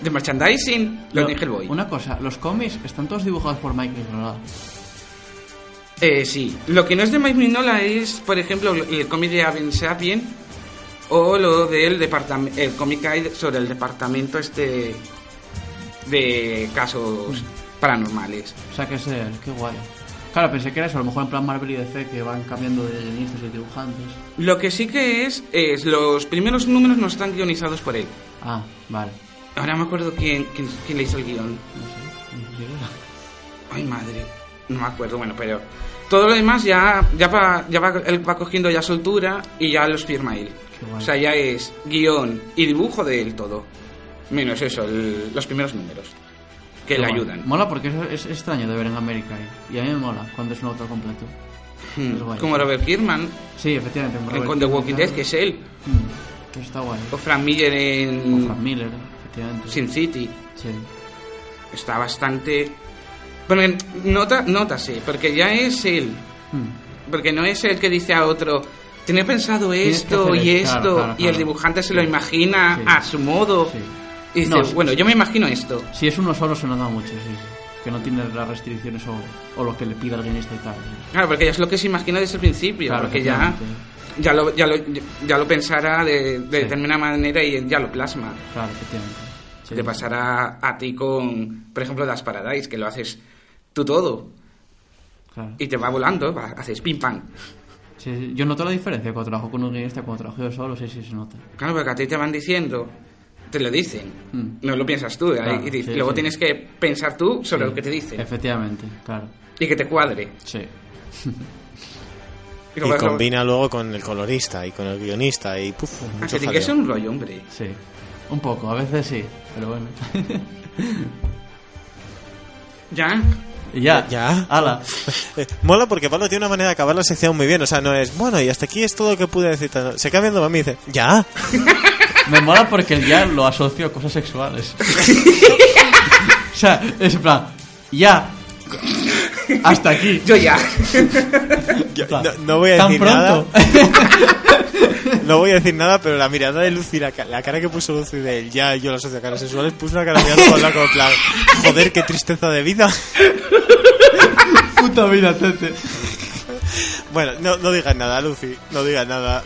de merchandising, lo Lo- Hellboy. Una cosa, los cómics están todos dibujados por Mike Mignola. Eh, sí, lo que no es de Mike Mignola es, por ejemplo, el cómic de Aven Sapien o lo del departamento, el cómic que hay sobre el departamento este de casos paranormales. O sea, que es él, qué guay. Claro, pensé que era eso, a lo mejor en plan Marvel y DC que van cambiando de guionistas y dibujantes. Lo que sí que es, es los primeros números no están guionizados por él. Ah, vale. Ahora me acuerdo quién, quién, quién le hizo el guion. No sé. Ay, madre. No me acuerdo, bueno, pero todo lo demás ya, ya, va, ya va, él va cogiendo ya soltura y ya los firma él. O sea, ya es guion y dibujo del todo. Menos eso, el- los primeros números. Que Qué le guay. ayudan. Mola porque es, es extraño de ver en América y, y a mí me mola cuando es un autor completo. Hmm. Como Robert Kirkman Sí, efectivamente. Robert con The Walking Dead, que es él. mm, que está guay. O Frank Miller O en Frank Miller. Sin City. Sí. Está bastante... Porque nota, nótase, porque ya es él. Mm. Porque no es el que dice a otro, tenía pensado esto y esto, esto, claro, claro, y el dibujante se lo imagina Sí. a su modo. Sí. Y dice, No, bueno, yo me imagino esto. Si es uno solo se nota mucho, sí, sí. Que no tiene las restricciones o, o lo que le pida el guionista y tal. Claro, porque ya es lo que se imagina desde el principio, Claro, porque ya. Ya, lo, ya, lo, ya lo pensará de, de Sí. determinada manera y ya lo plasma. Claro, efectivamente. Sí. Te pasará a ti con, por ejemplo, Das Paradise, que lo haces tú todo Claro. y te va volando, va- haces pim pam. Sí. Yo noto la diferencia cuando trabajo con un guionista, cuando trabajo yo solo, sí, sí, se nota. Claro, porque a ti te van diciendo, te lo dicen, Mm. no lo piensas tú. Claro, y sí, luego tienes que pensar tú sobre lo que te dicen Efectivamente, claro. y que te cuadre. Sí. Y combina luego con el colorista y con el guionista y puf, Ah, mucho que ser un rollo, hombre. Sí. Un poco, a veces sí, pero bueno. Ya. ya. Ya. Ala. Mola porque Pablo tiene una manera de acabar la sección muy bien. O sea, no es, bueno, y hasta aquí es todo lo que pude decir. Se queda viendo a mí y dice, ya. Me mola porque el ya lo asocio a cosas sexuales. o sea, es en plan, ya. Hasta aquí. Yo ya. Yo no, no voy a ¿Tan decir pronto? nada. No voy a decir nada, pero la mirada de Lucy, la, la cara que puso Lucy de él, ya yo lo asocio a caras sexuales, puso una cara mirando con la como plan, joder, qué tristeza de vida. Puta vida, tete. Bueno, no, no digas nada, Lucy, no digas nada.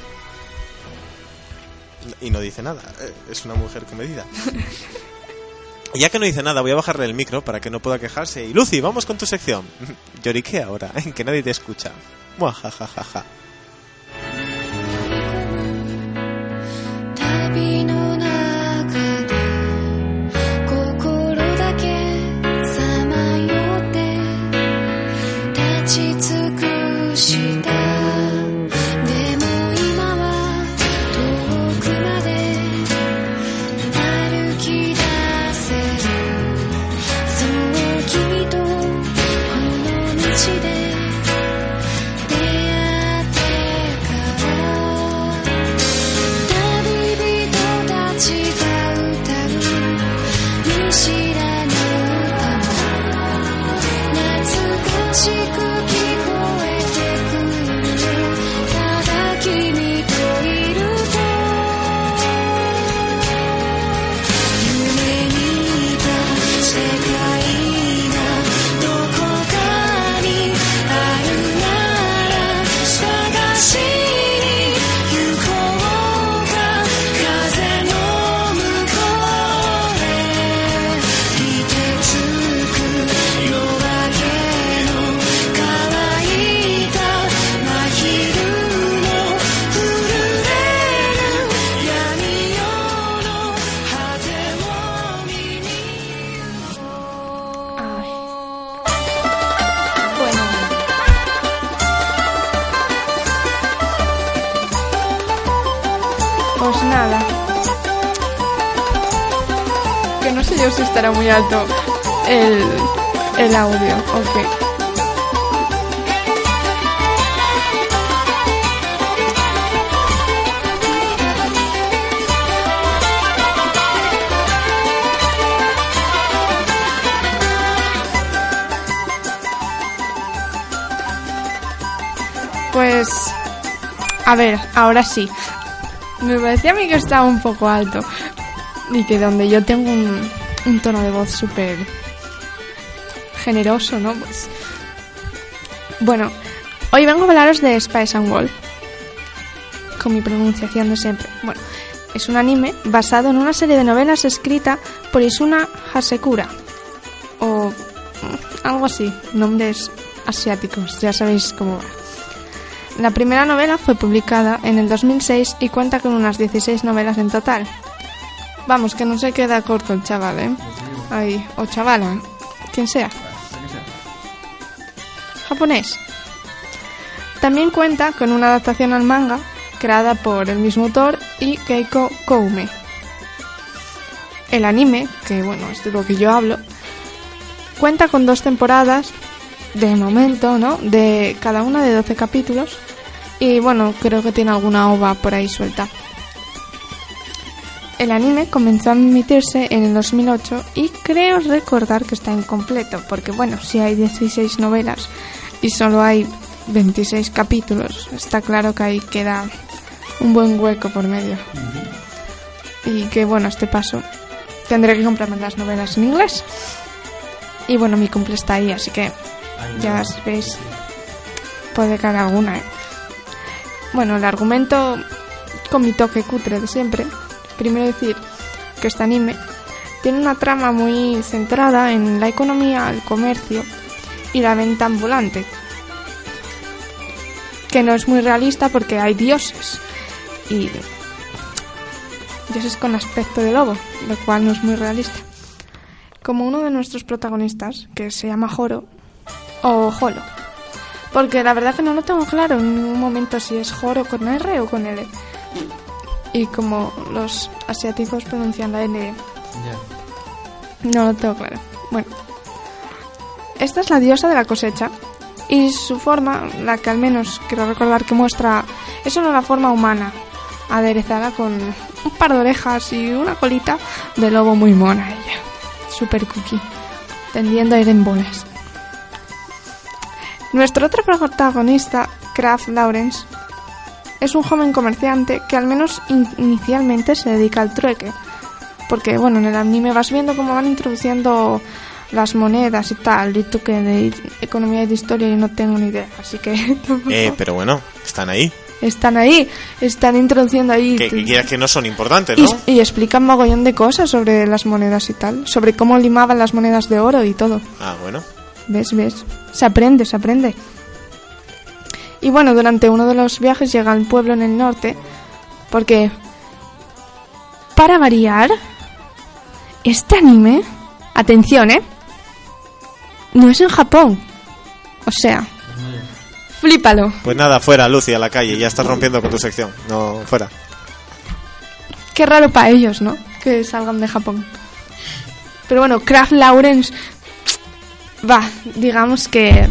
Y no dice nada, eh, es una mujer comedida. Ya que no dice nada, voy a bajarle el micro para que no pueda quejarse. Y Lucy, vamos con tu sección. Lloriqué ahora, en que nadie te escucha. Muajajajaja. Si estará muy alto el, el audio o qué. Pues, a ver, ahora sí. Me parecía a mí que estaba un poco alto. Y que donde yo tengo un, un tono de voz súper generoso, ¿no? Pues. Bueno, hoy vengo a hablaros de Spice and Wolf. Con mi pronunciación de siempre. Bueno, es un anime basado en una serie de novelas escrita por Isuna Hasekura. O mm, algo así, nombres asiáticos, ya sabéis cómo va. La primera novela fue publicada en el 2006 y cuenta con unas 16 novelas en total. Vamos, que no se queda corto el chaval, ¿eh? Ay, o chavala, quien sea. Japonés. También cuenta con una adaptación al manga creada por el mismo autor y Keiko Koume. El anime, que bueno, es de lo que yo hablo, cuenta con dos temporadas de momento, ¿no? De cada una de 12 capítulos y bueno, creo que tiene alguna ova por ahí suelta. El anime comenzó a emitirse en el 2008 y creo recordar que está incompleto, porque bueno, si hay 16 novelas y solo hay 26 capítulos, está claro que ahí queda un buen hueco por medio. Y que bueno, este paso tendré que comprarme las novelas en inglés. Y bueno, mi cumple está ahí, así que ya veis, puede caer alguna, ¿eh? Bueno, el argumento con mi toque cutre de siempre. Primero decir que este anime tiene una trama muy centrada en la economía, el comercio y la venta ambulante. Que no es muy realista porque hay dioses y dioses con aspecto de lobo, lo cual no es muy realista. Como uno de nuestros protagonistas, que se llama Joro o Jolo. Porque la verdad que no lo tengo claro en ningún momento si es Joro con R o con L. Y como los asiáticos pronuncian la N, no lo tengo claro. Bueno, esta es la diosa de la cosecha y su forma, la que al menos quiero recordar que muestra, es solo la forma humana, aderezada con un par de orejas y una colita de lobo muy mona ella, super cookie, tendiendo a ir en bolas. Nuestro otro protagonista, Kraft Lawrence, es un joven comerciante que al menos in- inicialmente se dedica al trueque. Porque, bueno, en el anime vas viendo cómo van introduciendo las monedas y tal. Y tú que de economía y de historia yo no tengo ni idea. Así que Eh, pero bueno, están ahí. están ahí, están introduciendo ahí. Que, que quieras que no son importantes, y, ¿no? y explican mogollón de cosas sobre las monedas y tal. Sobre cómo limaban las monedas de oro y todo. Ah, bueno. ¿Ves? ¿Ves? Se aprende, se aprende. Y bueno, durante uno de los viajes llega al pueblo en el norte, porque, para variar, este anime, atención, ¿eh? No es en Japón. O sea, flípalo. Pues nada, fuera, Lucy, a la calle. Ya estás rompiendo con tu sección. No, fuera. Qué raro para ellos, ¿no? Que salgan de Japón. Pero bueno, Kraft Lawrence, va, digamos que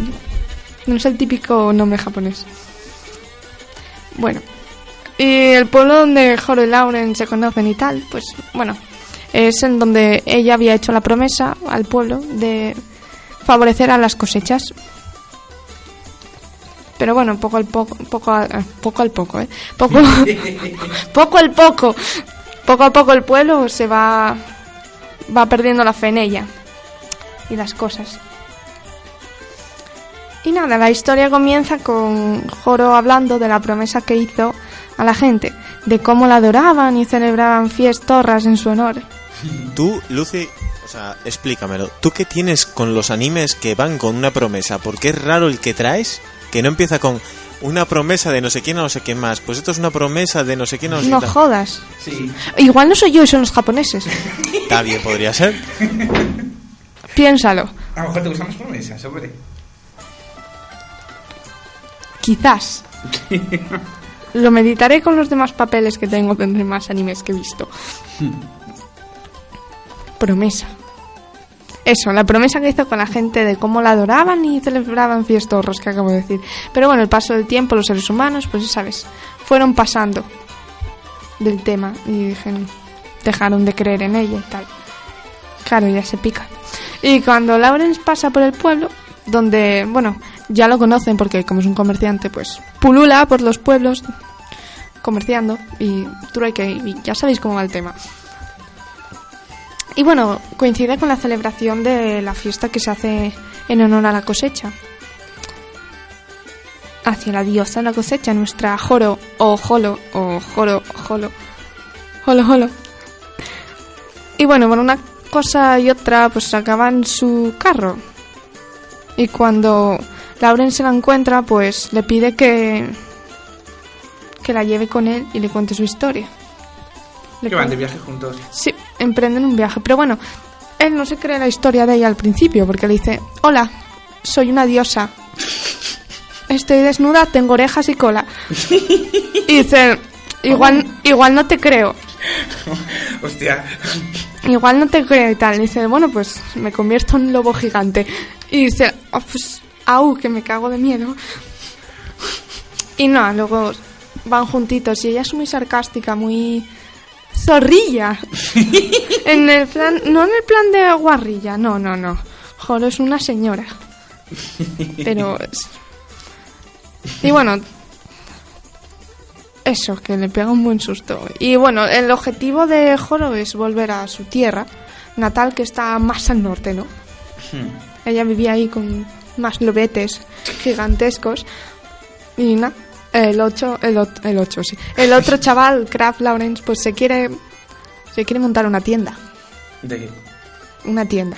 no es el típico nombre japonés. Bueno, y el pueblo donde Joro y Lauren se conocen y tal, pues bueno, es en donde ella había hecho la promesa al pueblo de favorecer a las cosechas. Pero bueno, poco al poco, poco al, eh, poco al poco, ¿eh? Poco, poco al poco, poco a poco el pueblo se va, va perdiendo la fe en ella y las cosas. Y nada, la historia comienza con Joro hablando de la promesa que hizo a la gente, de cómo la adoraban y celebraban fiestorras en su honor. Tú, Lucy, o sea, explícamelo. ¿Tú qué tienes con los animes que van con una promesa? Porque es raro el que traes, que no empieza con una promesa de no sé quién a no sé quién más. Pues esto es una promesa de no sé quién a no sé No quién. jodas. Sí. Igual no soy yo y son los japoneses. Está bien, podría ser. Piénsalo. A lo mejor te gustan las promesas, hombre. Quizás. Lo meditaré con los demás papeles que tengo, tendré más animes que he visto. Promesa. Eso, la promesa que hizo con la gente de cómo la adoraban y celebraban fiestorros, que acabo de decir. Pero bueno, el paso del tiempo, los seres humanos, pues ya sabes, fueron pasando del tema y dejaron de creer en ella y tal. Claro, ya se pica. Y cuando Lawrence pasa por el pueblo, donde, bueno, ya lo conocen porque como es un comerciante, pues pulula por los pueblos comerciando y trueque y ya sabéis cómo va el tema. Y bueno, coincide con la celebración de la fiesta que se hace en honor a la cosecha. Hacia la diosa de la cosecha, nuestra Joro o Jolo o Joro Jolo. Jolo Jolo. Y bueno, por una cosa y otra, pues acaban su carro. Y cuando Lauren se la encuentra, pues le pide que que la lleve con él y le cuente su historia. Le Que van de viaje juntos. Sí, emprenden un viaje. Pero bueno, él no se cree la historia de ella al principio, porque le dice, hola, soy una diosa. estoy desnuda, tengo orejas y cola. Y dice, igual, igual no te creo. Hostia. Igual no te creo y tal. Y dice, bueno, pues me convierto en un lobo gigante. Y dice, "Oh, pues, au, que me cago de miedo. Y no, luego van juntitos y ella es muy sarcástica, muy zorrilla. en el plan, no en el plan de guarrilla, no, no, no. Joro es una señora. Pero es- Y bueno, eso, que le pega un buen susto. Y bueno, el objetivo de Joro es volver a su tierra natal, que está más al norte, ¿no? Ella vivía ahí con más lobetes gigantescos. Y nada, el 8, el, ot- el 8, sí. El otro chaval, Kraft Lawrence, pues se quiere, se quiere montar una tienda. ¿De qué? Una tienda.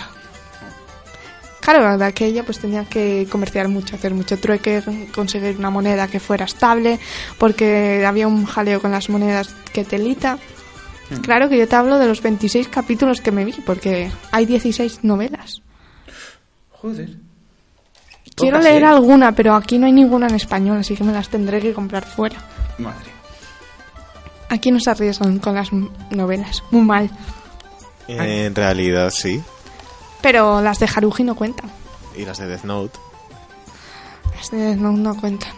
Claro, de aquella pues tenía que comerciar mucho, hacer mucho trueque, conseguir una moneda que fuera estable, porque había un jaleo con las monedas que telita. Claro que yo te hablo de los 26 capítulos que me vi, porque hay 16 novelas. Joder. Quiero leer alguna, pero aquí no hay ninguna en español, así que me las tendré que comprar fuera. Madre. Aquí no se arriesgan con las novelas, muy mal. En realidad, sí. Pero las de Haruji no cuentan. Y las de Death Note. Las de Death Note no cuentan.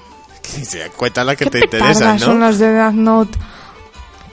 Cuenta la que ¿Qué te interesa, petardas son ¿no? las de Death Note?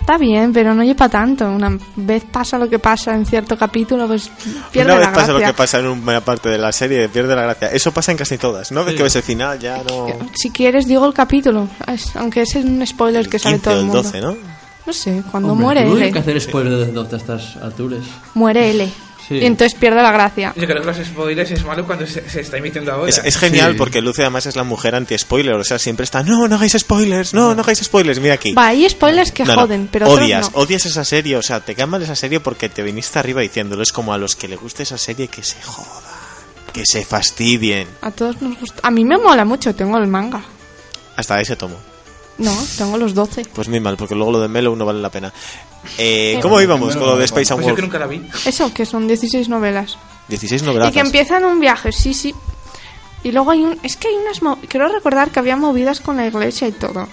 Está bien, pero no lleva tanto. Una vez pasa lo que pasa en cierto capítulo, pues pierde Una vez la pasa gracia. lo que pasa en una parte de la serie, pierde la gracia. Eso pasa en casi todas. ¿No ves que ves el final? Ya no. Si quieres, digo el capítulo. Aunque ese es un spoiler que sabe 15 todo o el el mundo. 12, ¿no? No sé, cuando Hombre, muere L. que hacer spoiler de Note a estas alturas. Muere L. Sí. Y entonces pierde la gracia. Yo creo que los spoilers es malo cuando se, se está emitiendo ahora. Es, es genial Sí. porque Lucy además es la mujer anti-spoiler. O sea, siempre está, no, no hagáis spoilers, no, no hagáis spoilers. Mira aquí. Va, hay spoilers que No, no, joden, pero otros odias, no. odias esa serie, o sea, te cae mal esa serie porque te viniste arriba diciéndolo. Es como a los que le guste esa serie que se jodan, que se fastidien. A todos nos gusta. A mí me mola mucho, tengo el manga. Hasta ese tomo. No, tengo los 12. Pues muy mal, porque luego lo de Melo no vale la pena. Eh, ¿Cómo íbamos con lo de Space and Pues yo Wolf? que nunca la vi. Eso, que son 16 novelas. 16 Y novelas. que empiezan un viaje, sí, sí. Y luego hay un... Es que hay unas... Quiero recordar que había movidas con la iglesia y todo.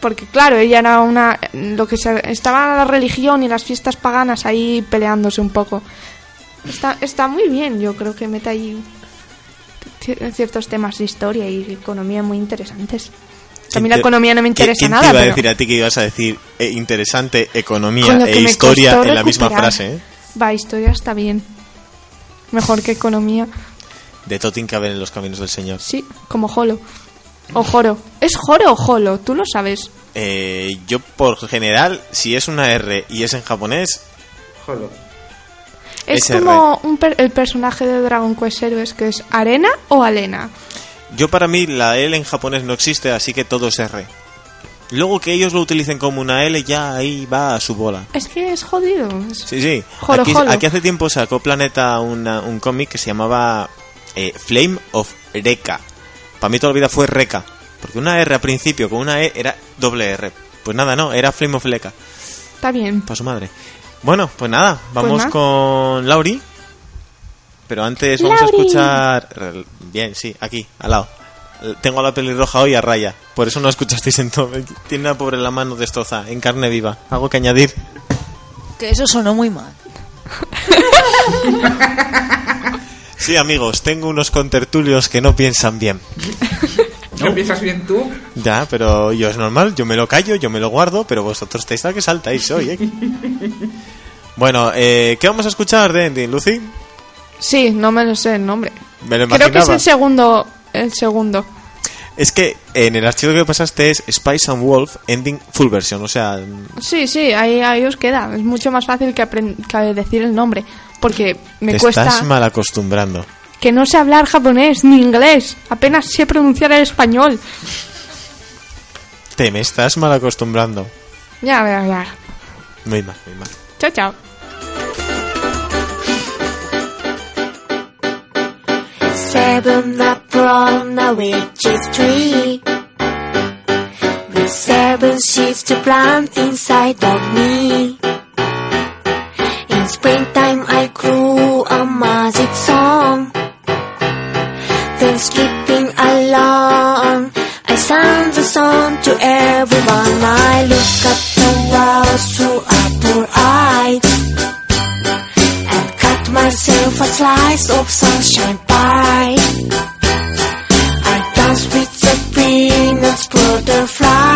Porque claro, ella era una... Lo que se... Estaba la religión y las fiestas paganas ahí peleándose un poco. Está, está muy bien, yo creo que mete ahí ci- ciertos temas de historia y economía muy interesantes. A mí la te- economía no me interesa ¿Quién nada, te iba a pero... decir a ti que ibas a decir eh, interesante economía e que historia en la misma frase? ¿eh? Va, historia está bien. Mejor que economía. De Totin caben en los caminos del Señor. Sí, como Jolo. O Joro. ¿Es Joro o Jolo? Tú lo sabes. Eh, yo, por general, si es una R y es en japonés, Joder. Es SR. como un per- el personaje de Dragon Quest Heroes que es Arena o Alena. Yo para mí la L en japonés no existe, así que todo es R. Luego que ellos lo utilicen como una L, ya ahí va a su bola. Es que es jodido. Sí, sí. Jolo, aquí, jolo. aquí hace tiempo sacó Planeta una- un cómic que se llamaba eh, Flame of Reka. Para mí toda la vida fue Reka. Porque una R al principio con una E era doble R. Pues nada, no, era Flame of Reka. Está bien. Para su madre. Bueno, pues nada, vamos nada. con Lauri. Pero antes vamos Lauri. a escuchar. Bien, sí, aquí, al lado. Tengo a la pelirroja hoy a raya. Por eso no escuchasteis en todo. Tiene una pobre la mano destrozada, en carne viva. ¿Algo que añadir? Que eso sonó muy mal. Sí, amigos, tengo unos contertulios que no piensan bien. ¿No piensas bien tú? Ya, pero yo es normal, yo me lo callo, yo me lo guardo, pero vosotros estáis a que saltáis hoy, ¿eh? Bueno, eh, ¿qué vamos a escuchar de Ending, Lucy? Sí, no me lo sé el nombre. Me lo Creo que es el segundo. El segundo. Es que en el archivo que pasaste es Spice and Wolf Ending Full Version, o sea, Sí, sí, ahí, ahí os queda. Es mucho más fácil que, que decir el nombre. Porque me te cuesta. estás mal acostumbrando. Que no sé hablar japonés ni inglés. Apenas sé pronunciar el español. Te me estás mal acostumbrando. Ya, ya, ya. Muy mal, muy mal. Chao, chao. Seven up from the witch's tree. With seven seeds to plant inside of me. In springtime I grew a magic song. Then skipping along I sang the song to everyone. I look at slice of sunshine pie. I dance with the peanuts, butterflies.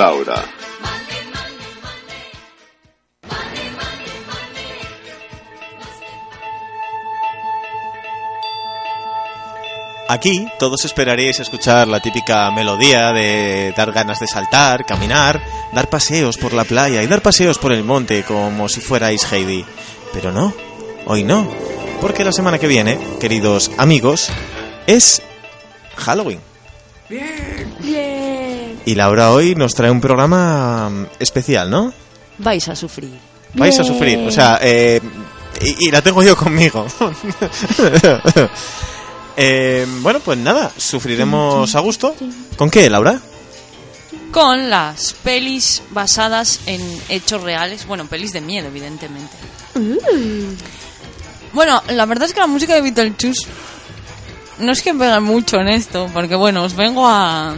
Laura. Aquí todos esperaréis escuchar la típica melodía de dar ganas de saltar, caminar, dar paseos por la playa y dar paseos por el monte como si fuerais Heidi. Pero no, hoy no, porque la semana que viene, queridos amigos, es Halloween. Y Laura hoy nos trae un programa mm, especial, ¿no? Vais a sufrir. Vais a sufrir, o sea, eh, y, y la tengo yo conmigo. Eh, bueno, pues nada, sufriremos a gusto. ¿Con qué, Laura? Con las pelis basadas en hechos reales. Bueno, pelis de miedo, evidentemente. Bueno, la verdad es que la música de Beetlejuice no es que pegue mucho en esto, porque bueno, os vengo a,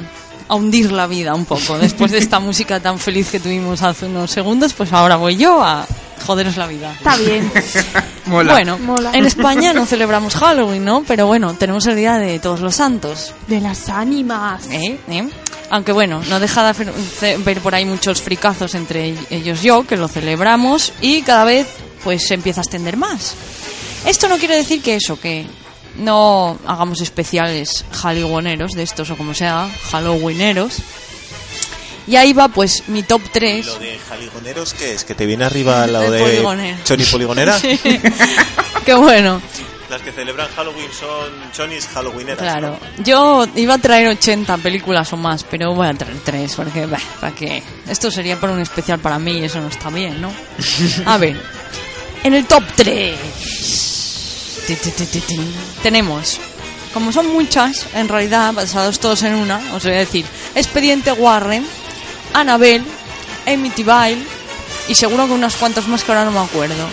a hundir la vida un poco. Después de esta música tan feliz que tuvimos hace unos segundos, pues ahora voy yo a joderos la vida. Está bien. Mola. Bueno, Mola. en España no celebramos Halloween, ¿no? Pero bueno, tenemos el Día de Todos los Santos. De las ánimas. ¿eh? ¿eh? Aunque bueno, no deja de ver por ahí muchos fricazos entre ellos y yo, que lo celebramos y cada vez pues se empieza a extender más. Esto no quiere decir que eso, que no hagamos especiales Halloweeneros de estos o como sea, Halloweeneros. Y ahí va pues mi top 3. Lo de jaligoneros, ¿qué es? ¿Que te viene arriba lo De de. Choni Poligonera? Sí. Qué bueno. Las que celebran Halloween son Chonis Halloweeneras. Claro, yo iba a traer 80 películas o más, pero voy a traer 3 porque, bah, ¿para qué? Esto sería para un especial para mí y eso no está bien, ¿no? A ver, en el top 3 tenemos, como son muchas, en realidad basados todos en una, os voy a decir, Expediente Warren, Annabelle, Amityville y seguro que unas cuantas más que ahora no me acuerdo.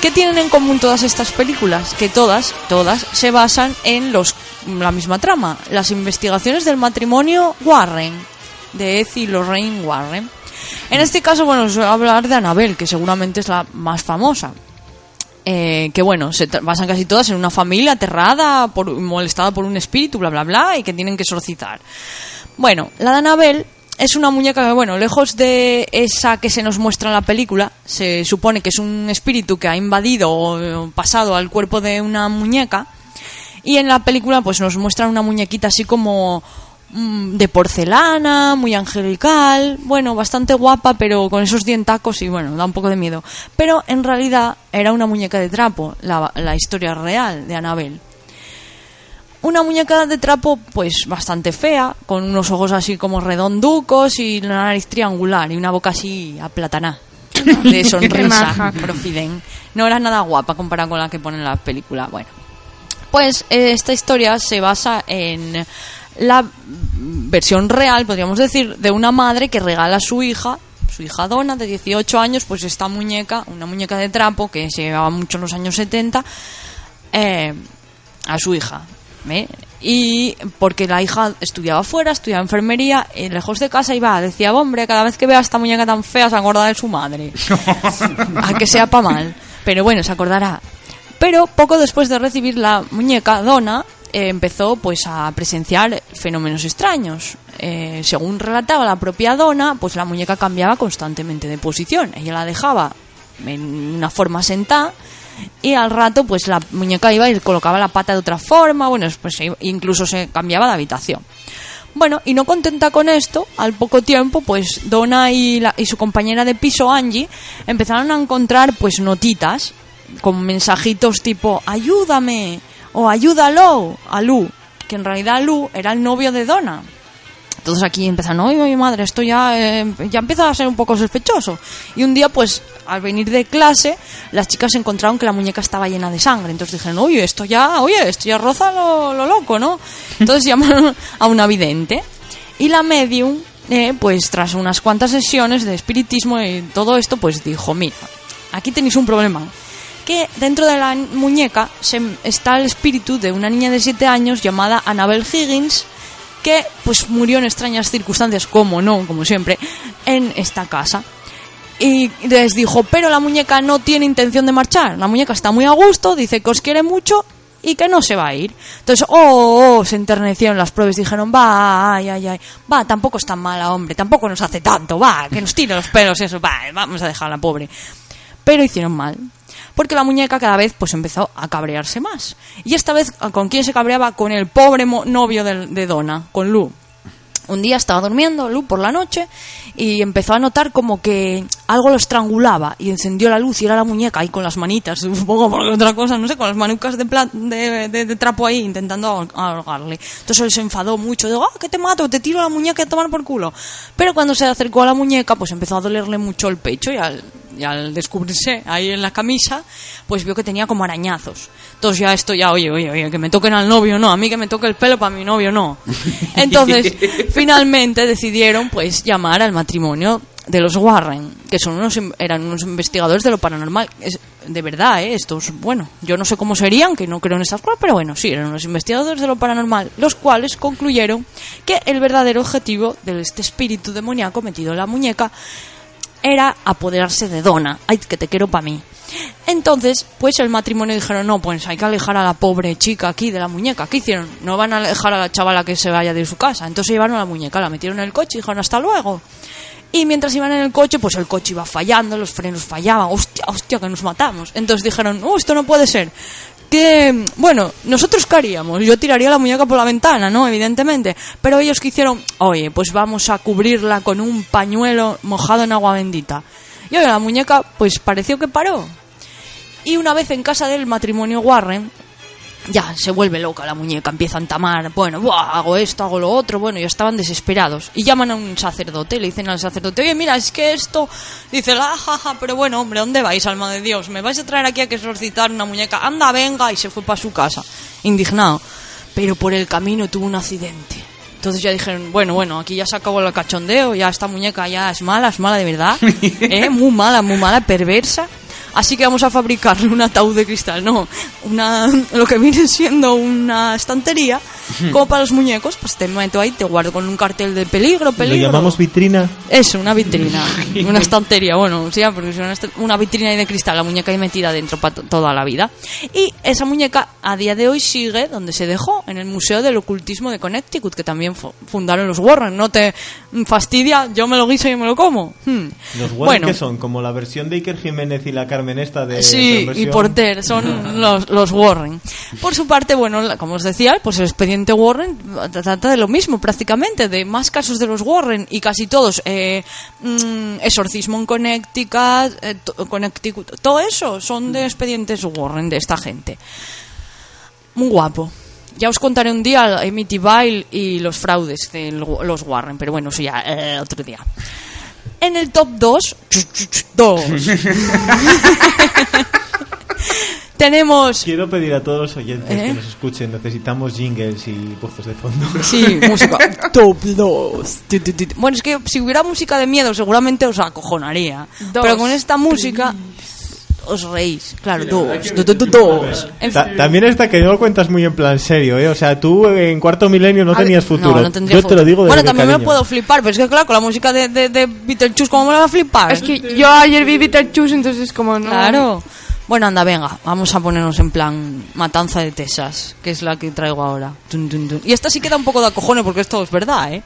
¿Qué tienen en común todas estas películas? Que todas, todas se basan en los, la misma trama, las investigaciones del matrimonio Warren, de Ed y Lorraine Warren. En este caso, bueno, os voy a hablar de Annabelle, que seguramente es la más famosa. Eh, que bueno, se basan casi todas en una familia aterrada, por, molestada por un espíritu, bla, bla, bla, y que tienen que exorcizar. Bueno, la de Annabelle es una muñeca que, bueno, lejos de esa que se nos muestra en la película, se supone que es un espíritu que ha invadido o pasado al cuerpo de una muñeca. Y en la película, pues nos muestran una muñequita así como de porcelana, muy angelical, bueno, bastante guapa, pero con esos dientacos y bueno, da un poco de miedo. Pero en realidad era una muñeca de trapo, la, la historia real de Annabelle una muñeca de trapo pues bastante fea, con unos ojos así como redonducos y una nariz triangular y una boca así aplataná, de sonrisa, profiden. No era nada guapa comparada con la que pone en la película. Bueno, pues eh, esta historia se basa en la versión real, podríamos decir, de una madre que regala a su hija su hija Donna, de 18 años, pues esta muñeca, una muñeca de trapo que se llevaba mucho en los años 70, eh, a su hija. ¿eh? Y porque la hija estudiaba fuera, estudiaba enfermería, y lejos de casa iba, decía, hombre, cada vez que vea a esta muñeca tan fea se acorda de su madre. a que sea pa' mal. Pero bueno, se acordará. Pero poco después de recibir la muñeca, Donna eh, empezó pues a presenciar fenómenos extraños. Eh, según relataba la propia Donna, pues la muñeca cambiaba constantemente de posición. Ella la dejaba en una forma sentada y al rato pues la muñeca iba y colocaba la pata de otra forma, bueno, pues incluso se cambiaba de habitación. Bueno, y no contenta con esto, al poco tiempo, pues Donna y, la- y su compañera de piso, Angie, empezaron a encontrar pues notitas con mensajitos tipo ayúdame o ayúdalo a Lu, que en realidad Lu era el novio de Donna. Entonces aquí empezaron, oye, oye, madre, esto ya, eh, ya empieza a ser un poco sospechoso. Y un día, pues, al venir de clase, las chicas encontraron que la muñeca estaba llena de sangre. Entonces dijeron, oye, esto ya, oye, esto ya roza lo, lo loco, ¿no? Entonces llamaron a una vidente. Y la medium, eh, pues, tras unas cuantas sesiones de espiritismo y todo esto, pues dijo, mira, aquí tenéis un problema que dentro de la muñeca se- está el espíritu de una niña de 7 años llamada Annabel Higgins que pues murió en extrañas circunstancias, como no, como siempre, en esta casa. Y les dijo, pero la muñeca no tiene intención de marchar, la muñeca está muy a gusto, dice que os quiere mucho y que no se va a ir. Entonces, oh, oh, oh, se enternecieron las pruebas, dijeron, va, ay, ay, ay, va, tampoco es tan mala, hombre, tampoco nos hace tanto, va, que nos tire los pelos eso, va, vamos a dejarla pobre pero hicieron mal. Porque la muñeca cada vez pues empezó a cabrearse más. Y esta vez, ¿con quién se cabreaba? Con el pobre novio de, de Donna, con Lu. Un día estaba durmiendo Lu por la noche y empezó a notar como que algo lo estrangulaba y encendió la luz y era la muñeca ahí con las manitas, un poco por otra cosa, no sé, con las manucas de, de, de- de trapo ahí intentando ahogarle. Entonces él se enfadó mucho, digo, ah, que te mato, te tiro la muñeca a tomar por culo. Pero cuando se acercó a la muñeca, pues empezó a dolerle mucho el pecho y al, y al descubrirse ahí en la camisa, pues vio que tenía como arañazos. Entonces ya esto ya, oye, oye, oye, que me toquen al novio, no, a mí que me toque el pelo para mi novio, no. Entonces, finalmente decidieron pues llamar al matrimonio de los Warren, que son unos in- eran unos investigadores de lo paranormal. Es, de verdad, ¿eh? estos, bueno, yo no sé cómo serían, que no creo en estas cosas, pero bueno, sí, eran unos investigadores de lo paranormal, los cuales concluyeron que el verdadero objetivo de este espíritu demoníaco metido en la muñeca era apoderarse de Donna. Ay, que te quiero para mí. Entonces, pues el matrimonio dijeron, no, pues hay que alejar a la pobre chica aquí de la muñeca. ¿Qué hicieron? No van a alejar a la chavala que se vaya de su casa. Entonces llevaron a la muñeca, la metieron en el coche y dijeron, hasta luego. Y mientras iban en el coche, pues el coche iba fallando, los frenos fallaban. Hostia, hostia, que nos matamos. Entonces dijeron, oh, esto no puede ser. Que, bueno, nosotros qué haríamos? Yo tiraría la muñeca por la ventana, ¿no? Evidentemente. Pero ellos que hicieron, oye, pues vamos a cubrirla con un pañuelo mojado en agua bendita. Y oye, la muñeca, pues pareció que paró. Y una vez en casa del matrimonio Warren, ya se vuelve loca la muñeca, empieza a entamar, bueno, buah, hago esto, hago lo otro, bueno, ya estaban desesperados. Y llaman a un sacerdote, le dicen al sacerdote, oye, mira, es que esto, dice, ah, ja, ja, pero bueno, hombre, ¿dónde vais, alma de Dios? ¿Me vais a traer aquí a que exorcitar una muñeca? Anda, venga, y se fue para su casa, indignado. Pero por el camino tuvo un accidente. Entonces ya dijeron, bueno, bueno, aquí ya se acabó el cachondeo, ya esta muñeca ya es mala, es mala de verdad, ¿eh? muy mala, muy mala, perversa. Así que vamos a fabricarle un ataúd de cristal, no, una, lo que viene siendo una estantería, como para los muñecos, pues te meto ahí, te guardo con un cartel de peligro, Lo peligro. llamamos vitrina. Eso, una vitrina, una estantería, bueno, sí, porque es una, una vitrina ahí de cristal, la muñeca ahí metida dentro para toda la vida. Y esa muñeca a día de hoy sigue donde se dejó, en el Museo del Ocultismo de Connecticut, que también fu- fundaron los Warren. No te fastidia, yo me lo guiso y me lo como. Hmm. Los Warren Bueno. que son como la versión de Iker Jiménez y la Carmen esta de Sí, y. Porter, son los, los Warren. Por su parte, bueno, como os decía, pues el expediente Warren trata de lo mismo prácticamente, de más casos de los Warren y casi todos, eh, mm, exorcismo en Connecticut, eh, Connecticut, todo eso son de expedientes Warren de esta gente. Muy guapo. Ya os contaré un día Amityville y los fraudes de los Warren, pero bueno, eso ya eh, otro día. En el top 2, 2. tenemos... Quiero pedir a todos los oyentes ¿Eh? que nos escuchen, necesitamos jingles y voces de fondo. Sí, música. Top 2. Tu, tu, tu, tu. Bueno, es que si hubiera música de miedo seguramente os acojonaría. Dos. Pero con esta música os reís. Claro, dos. Du, du, du, dos. En Ta- fin. también esta que no lo cuentas muy en plan serio, ¿eh? O sea, tú en cuarto milenio no A ver, tenías futuro. No, no tendría Yo te lo digo de Bueno, también me cariño. puedo flipar, pero es que claro, con la música de, de, de Beetlejuice, ¿cómo me la va a flipar? Es que yo ayer vi Beetlejuice, entonces como no... Claro. Bueno, anda, venga, vamos a ponernos en plan matanza de tesas, que es la que traigo ahora. Y esta sí queda un poco de acojones porque esto es verdad, ¿eh?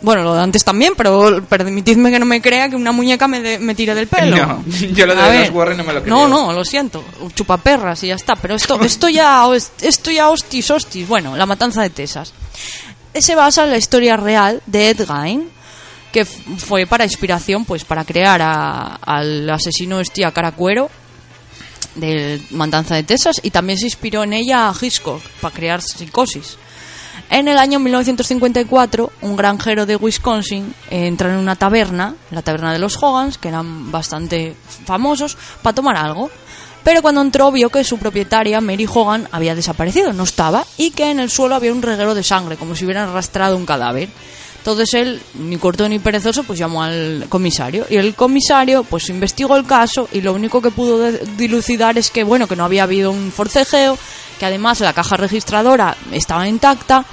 Bueno, lo de antes también, pero permitidme que no me crea que una muñeca me, de- me tire del pelo. No, yo lo de A los. Warren no me lo creo. No, no, lo siento. Chupaperras y ya está. Pero esto, esto ya, esto ya hostis, hostis. Bueno, la matanza de Tesas. Se basa en la historia real de Ed Gein, que fue para inspiración, pues, para crear a- al asesino este a Caracuero de Matanza de Tesas y también se inspiró en ella a Hitchcock para crear Psicosis. En el año 1954, un granjero de Wisconsin entra en una taberna, la taberna de los Hogans, que eran bastante famosos, para tomar algo. Pero cuando entró vio que su propietaria, Mary Hogan, había desaparecido, no estaba, y que en el suelo había un reguero de sangre, como si hubieran arrastrado un cadáver. Entonces él, ni corto ni perezoso, pues llamó al comisario. Y el comisario, pues investigó el caso y lo único que pudo dilucidar es que, bueno, que no había habido un forcejeo, que además la caja registradora estaba intacta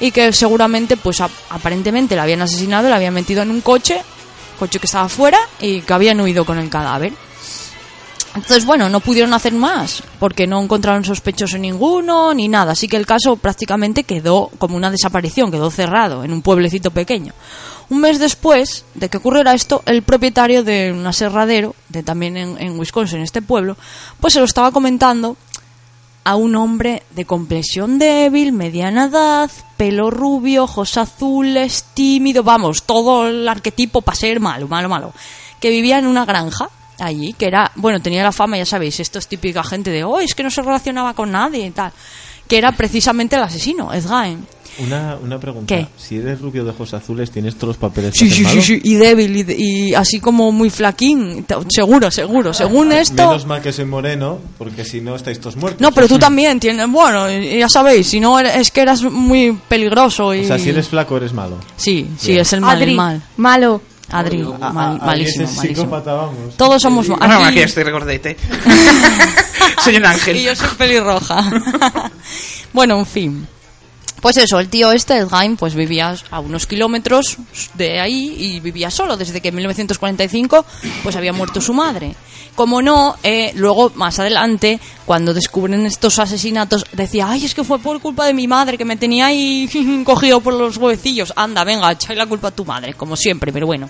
y que seguramente, pues aparentemente la habían asesinado, la habían metido en un coche, coche que estaba fuera y que habían huido con el cadáver. Entonces, bueno, no pudieron hacer más, porque no encontraron sospechoso ninguno ni nada. Así que el caso prácticamente quedó como una desaparición, quedó cerrado en un pueblecito pequeño. Un mes después de que ocurriera esto, el propietario de un aserradero, de también en, en Wisconsin, este pueblo, pues se lo estaba comentando a un hombre de complexión débil, mediana edad, pelo rubio, ojos azules, tímido, vamos, todo el arquetipo para ser malo, malo, malo, que vivía en una granja allí, que era, bueno, tenía la fama, ya sabéis, esto es típica gente de, oh, es que no se relacionaba con nadie y tal, que era precisamente el asesino, Ed Gein. Una, una pregunta. ¿Qué? Si eres rubio de ojos azules, ¿tienes todos los papeles Sí, sí, sí, sí, y débil, y, de- y así como muy flaquín, seguro, seguro, según esto... Menos mal que soy moreno, porque si no estáis todos muertos. No, pero tú también tienes, bueno, ya sabéis, si no eres- es que eras muy peligroso y... O sea, si eres flaco, eres malo. Sí, sí, Bien. es el mal, Adri, el mal. malo. Adri, Ah, mal- ah, malísimo, ese malísimo. psicópata, vamos. Todos somos... Ah, no, aquí- aquí estoy recordete. Soy un ángel. y yo soy pelirroja. bueno, en fin. Pues eso, el tío este, el Gaim, pues vivía a unos kilómetros de ahí y vivía solo. Desde que en 1945 pues había muerto su madre. Como no, eh, luego más adelante, cuando descubren estos asesinatos, decía, ay, es que fue por culpa de mi madre que me tenía ahí cogido por los huevecillos. Anda, venga, echay la culpa a tu madre, como siempre, pero bueno.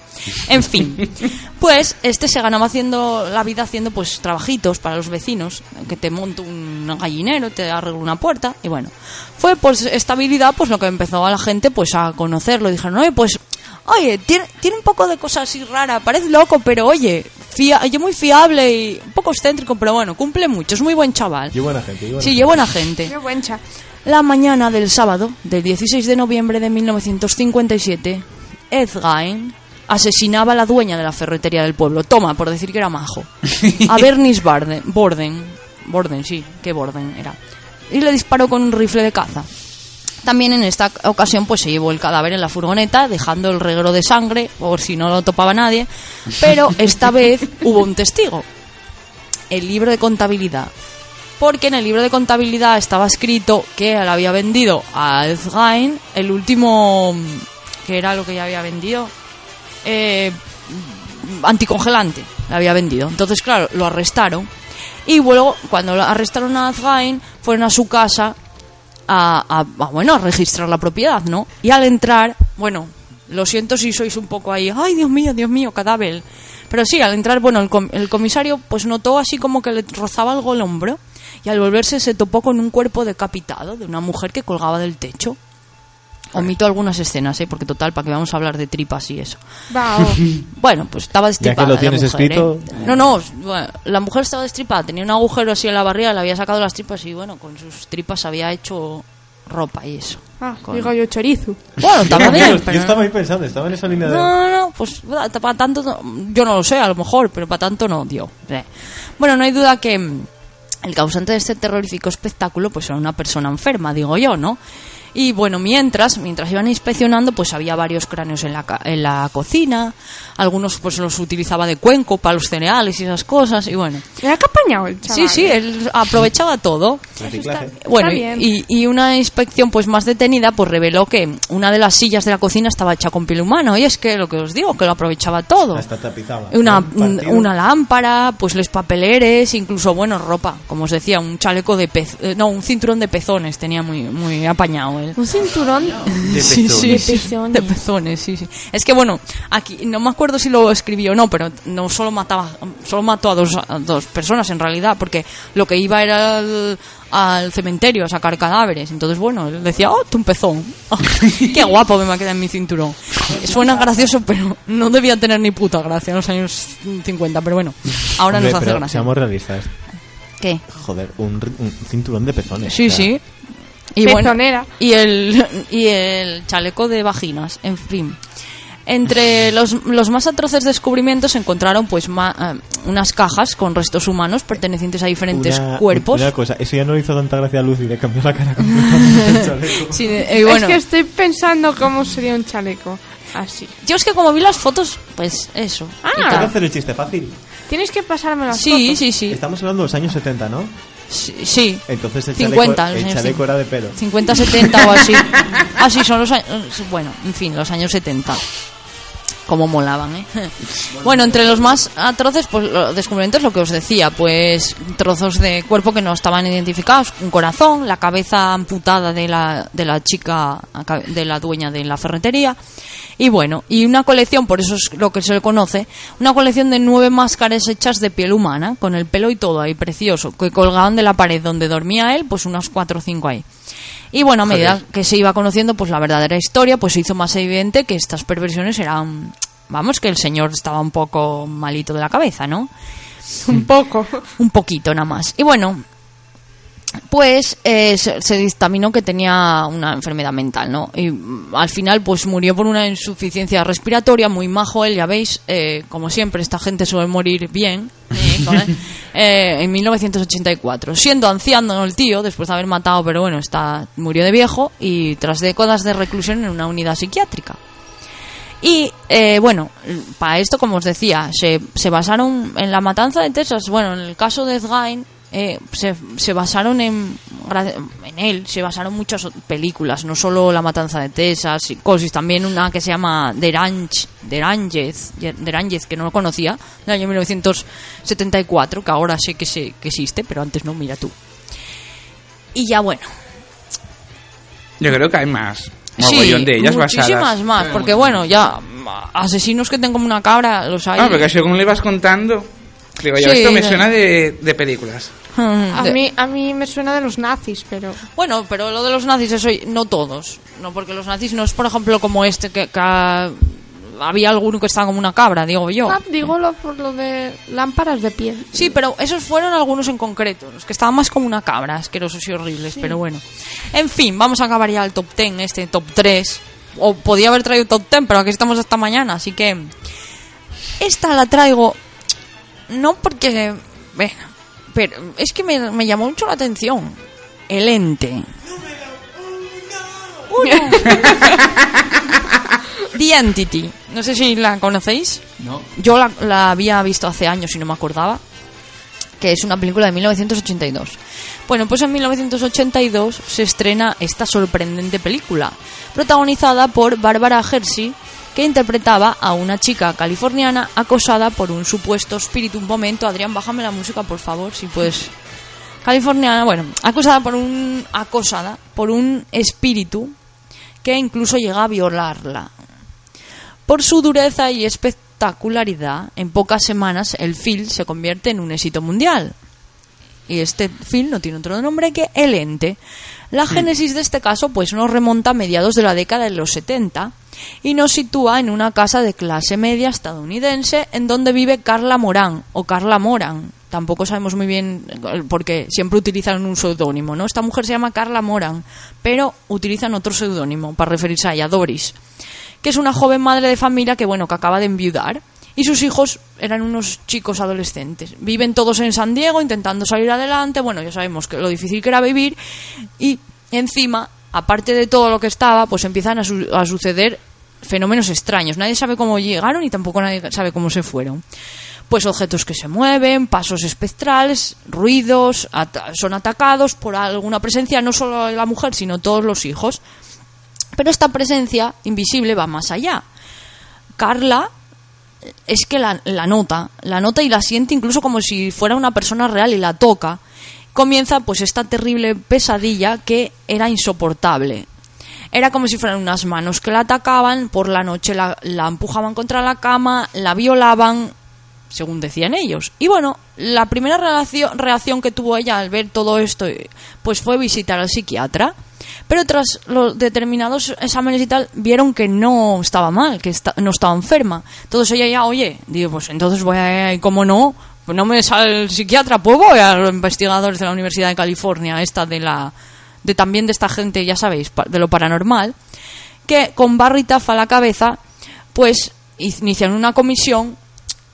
En fin, pues este se ganaba haciendo la vida haciendo pues trabajitos para los vecinos, que te monta un gallinero, te arregla una puerta, y bueno. Fue pues esta habilidad pues lo que empezó a la gente pues a conocerlo. Dijeron, oye, pues, oye, tiene, tiene un poco de cosas así rara, parece loco, pero oye, fia, oye, muy fiable y un poco excéntrico, pero bueno, cumple mucho, es muy buen chaval. Y buena gente. y buena Sí, gente. y buena gente. Qué buen cha. La mañana del sábado, del 16 de noviembre de 1957, Ed Gein asesinaba a la dueña de la ferretería del pueblo. Toma, por decir que era majo. A Bernice Barden, Borden. Borden, sí, qué Borden era. Y le disparó con un rifle de caza. También en esta ocasión pues se llevó el cadáver en la furgoneta, dejando el reguero de sangre, por si no lo topaba nadie. Pero esta vez hubo un testigo. El libro de contabilidad porque en el libro de contabilidad estaba escrito que él había vendido a Ed Gein el último que era lo que ya había vendido eh, anticongelante le había vendido entonces claro lo arrestaron y luego cuando arrestaron a Ed Gein fueron a su casa a, a- a, bueno a registrar la propiedad no y al entrar bueno lo siento si sois un poco ahí ay Dios mío Dios mío cadáver pero sí al entrar bueno el, com- el comisario pues notó así como que le rozaba algo el hombro y al volverse se topó con un cuerpo decapitado de una mujer que colgaba del techo omito algunas escenas ¿eh? porque total para que vamos a hablar de tripas y eso oh. bueno, pues estaba destripada. lo la tienes mujer, escrito. ¿eh? No, no, bueno, la mujer estaba destripada, tenía un agujero así en la barriga, le había sacado las tripas y bueno, con sus tripas había hecho ropa y eso. Ah, Con- digo yo chorizo. Bueno, Yo, también, yo pero estaba ahí pensando, estaba en esa línea de... no, no, no, pues para tanto, no- yo no lo sé, a lo mejor, pero para tanto no dio. Eh. Bueno, no hay duda que, el causante de este terrorífico espectáculo pues era una persona enferma, digo yo, ¿no? Y bueno, mientras, mientras iban inspeccionando, pues había varios cráneos en la, ca- en la cocina, algunos pues los utilizaba de cuenco para los cereales y esas cosas, y bueno. Era capañado el chaval. Sí, sí, ¿eh? él aprovechaba todo. Bueno, Está y, y una inspección pues más detenida pues reveló que una de las sillas de la cocina estaba hecha con piel humano y es que lo que os digo, que lo aprovechaba todo. Hasta tapizaba. Una, una lámpara, pues los papeleres, incluso, bueno, ropa, como os decía, un chaleco de pez, eh, no, un cinturón de pezones tenía muy, muy apañado él. Un cinturón. De Sí, pezones. sí, De sí, pezones. de pezones, sí, sí. Es que bueno, aquí no me acuerdo si lo escribió o no, pero no solo mataba, solo mató a dos, a dos personas en realidad, porque lo que iba era al, al cementerio a sacar cadáveres. Entonces, bueno, él decía, oh, tu un pezón. Qué guapo me va a quedar en mi cinturón. Suena gracioso, pero no debía tener ni puta gracia en los años 50, pero bueno, ahora Hombre, nos hace pero gracia. Seamos realistas. ¿Qué? Joder, un, un cinturón de pezones. Sí, o sea, sí. Y bueno, Pezonera. y el, y el chaleco de vaginas, en fin. Entre los, los más atroces descubrimientos se encontraron pues ma- eh, unas cajas con restos humanos pertenecientes a diferentes una- cuerpos. Una cosa, eso ya no le hizo tanta gracia a Lucy de cambiar la cara. Sí, eh, bueno, Es que estoy pensando cómo sería un chaleco. Así. yo es que como vi las fotos, pues eso. Ah. ¿Puedo tal. hacer el chiste fácil? Tienes que pasarme las Sí, fotos. sí, sí, Estamos hablando de los años 70, ¿no? Sí, sí. Entonces el 50, chaleco, el chaleco 50. era de pelo. 50, 70 o así. Así son los años. Bueno, en fin, los años 70. Como molaban, ¿eh? Bueno, entre los más atroces, pues los descubrimientos, lo que os decía, pues trozos de cuerpo que no estaban identificados, un corazón, la cabeza amputada de la, de la chica, de la dueña de la ferretería, y bueno, y una colección, por eso es lo que se le conoce, una colección de nueve máscaras hechas de piel humana, con el pelo y todo ahí, precioso, que colgaban de la pared donde dormía él, pues unas cuatro o cinco ahí. Y bueno, a medida que se iba conociendo pues la verdadera historia, pues se hizo más evidente que estas perversiones eran, vamos, que el señor estaba un poco malito de la cabeza, ¿no? Un poco. Un poquito nada más. Y bueno, pues eh, se, se dictaminó que tenía una enfermedad mental, ¿no? Y mm, al final pues murió por una insuficiencia respiratoria, muy majo él, ya veis, eh, como siempre esta gente suele morir bien, eh, con él, eh, en 1984. Siendo anciano el tío, después de haber matado, pero bueno, está, murió de viejo y tras décadas de reclusión en una unidad psiquiátrica. Y eh, bueno, para esto, como os decía, se, se basaron en la matanza de Texas. Bueno, en el caso de Edgain, eh, se, se basaron en, él, se basaron muchas películas, no solo la matanza de Texas, y cosas, también una que se llama Derange, Deranges, Deranges, que no lo conocía, del año 1974, que ahora sé que, se, que existe, pero antes no, mira tú. Y ya bueno, Yo creo que hay más. Mogollón de ellas muchísimas basadas. más, porque bueno, ya asesinos que tengan como una cabra los hay. Ah, porque según le vas contando, digo yo, Sí, esto me suena de, de películas. A mí, a mí me suena de los nazis, pero... Bueno, pero lo de los nazis, eso no todos. No, porque los nazis no es, por ejemplo, como este que, que había alguno que estaba como una cabra, digo yo. Ah, digo lo, por lo de lámparas de piel. Sí, pero esos fueron algunos en concreto, los que estaban más como una cabra, asquerosos y horribles, pero bueno. En fin, vamos a acabar ya el top 10, este top 3. O podía haber traído top 10, pero aquí estamos hasta mañana, así que... Esta la traigo no porque... Bueno, pero es que me, me llamó mucho la atención. El ente. Uno. The Entity. No sé si la conocéis. No. Yo la, la había visto hace años y no me acordaba. Que es una película de 1982. Bueno, pues en 1982 se estrena esta sorprendente película, protagonizada por Barbara Hershey, que interpretaba a una chica californiana acosada por un supuesto espíritu. Un momento, Adrián, bájame la música, por favor, si puedes. Californiana, bueno, acosada por un acosada por un espíritu que incluso llega a violarla. Por su dureza y espectacularidad, en pocas semanas el film se convierte en un éxito mundial. Y este film no tiene otro nombre que El Ente. La génesis de este caso pues nos remonta a mediados de la década de los 70 y nos sitúa en una casa de clase media estadounidense en donde vive Carla Morán o Carla Moran. Tampoco sabemos muy bien eh, porque siempre utilizan un seudónimo, ¿no? Esta mujer se llama Carla Moran, pero utilizan otro seudónimo para referirse a ella, Doris que es una joven madre de familia que bueno que acaba de enviudar y sus hijos eran unos chicos adolescentes. Viven todos en San Diego intentando salir adelante, bueno, ya sabemos que lo difícil que era vivir y encima, aparte de todo lo que estaba, pues empiezan a, su- a suceder fenómenos extraños. Nadie sabe cómo llegaron y tampoco nadie sabe cómo se fueron. Pues objetos que se mueven, pasos espectrales, ruidos, son atacados por alguna presencia, no solo de la mujer, sino todos los hijos. Pero esta presencia invisible va más allá. Carla es que la, la nota, la nota y la siente incluso como si fuera una persona real y la toca. Comienza pues esta terrible pesadilla que era insoportable. Era como si fueran unas manos que la atacaban, por la noche la, la empujaban contra la cama, la violaban, según decían ellos. Y bueno, la primera reacción, reacción que tuvo ella al ver todo esto, pues fue visitar al psiquiatra. Pero tras los determinados exámenes y tal, vieron que no estaba mal, que esta- no estaba enferma. Entonces ella ya, oye, digo, pues entonces voy a, como no, pues no me sale el psiquiatra, pues voy a los investigadores de la Universidad de California, esta de la, de también de esta gente, ya sabéis, de lo paranormal, que con Barry Taff a la cabeza, pues iniciaron una comisión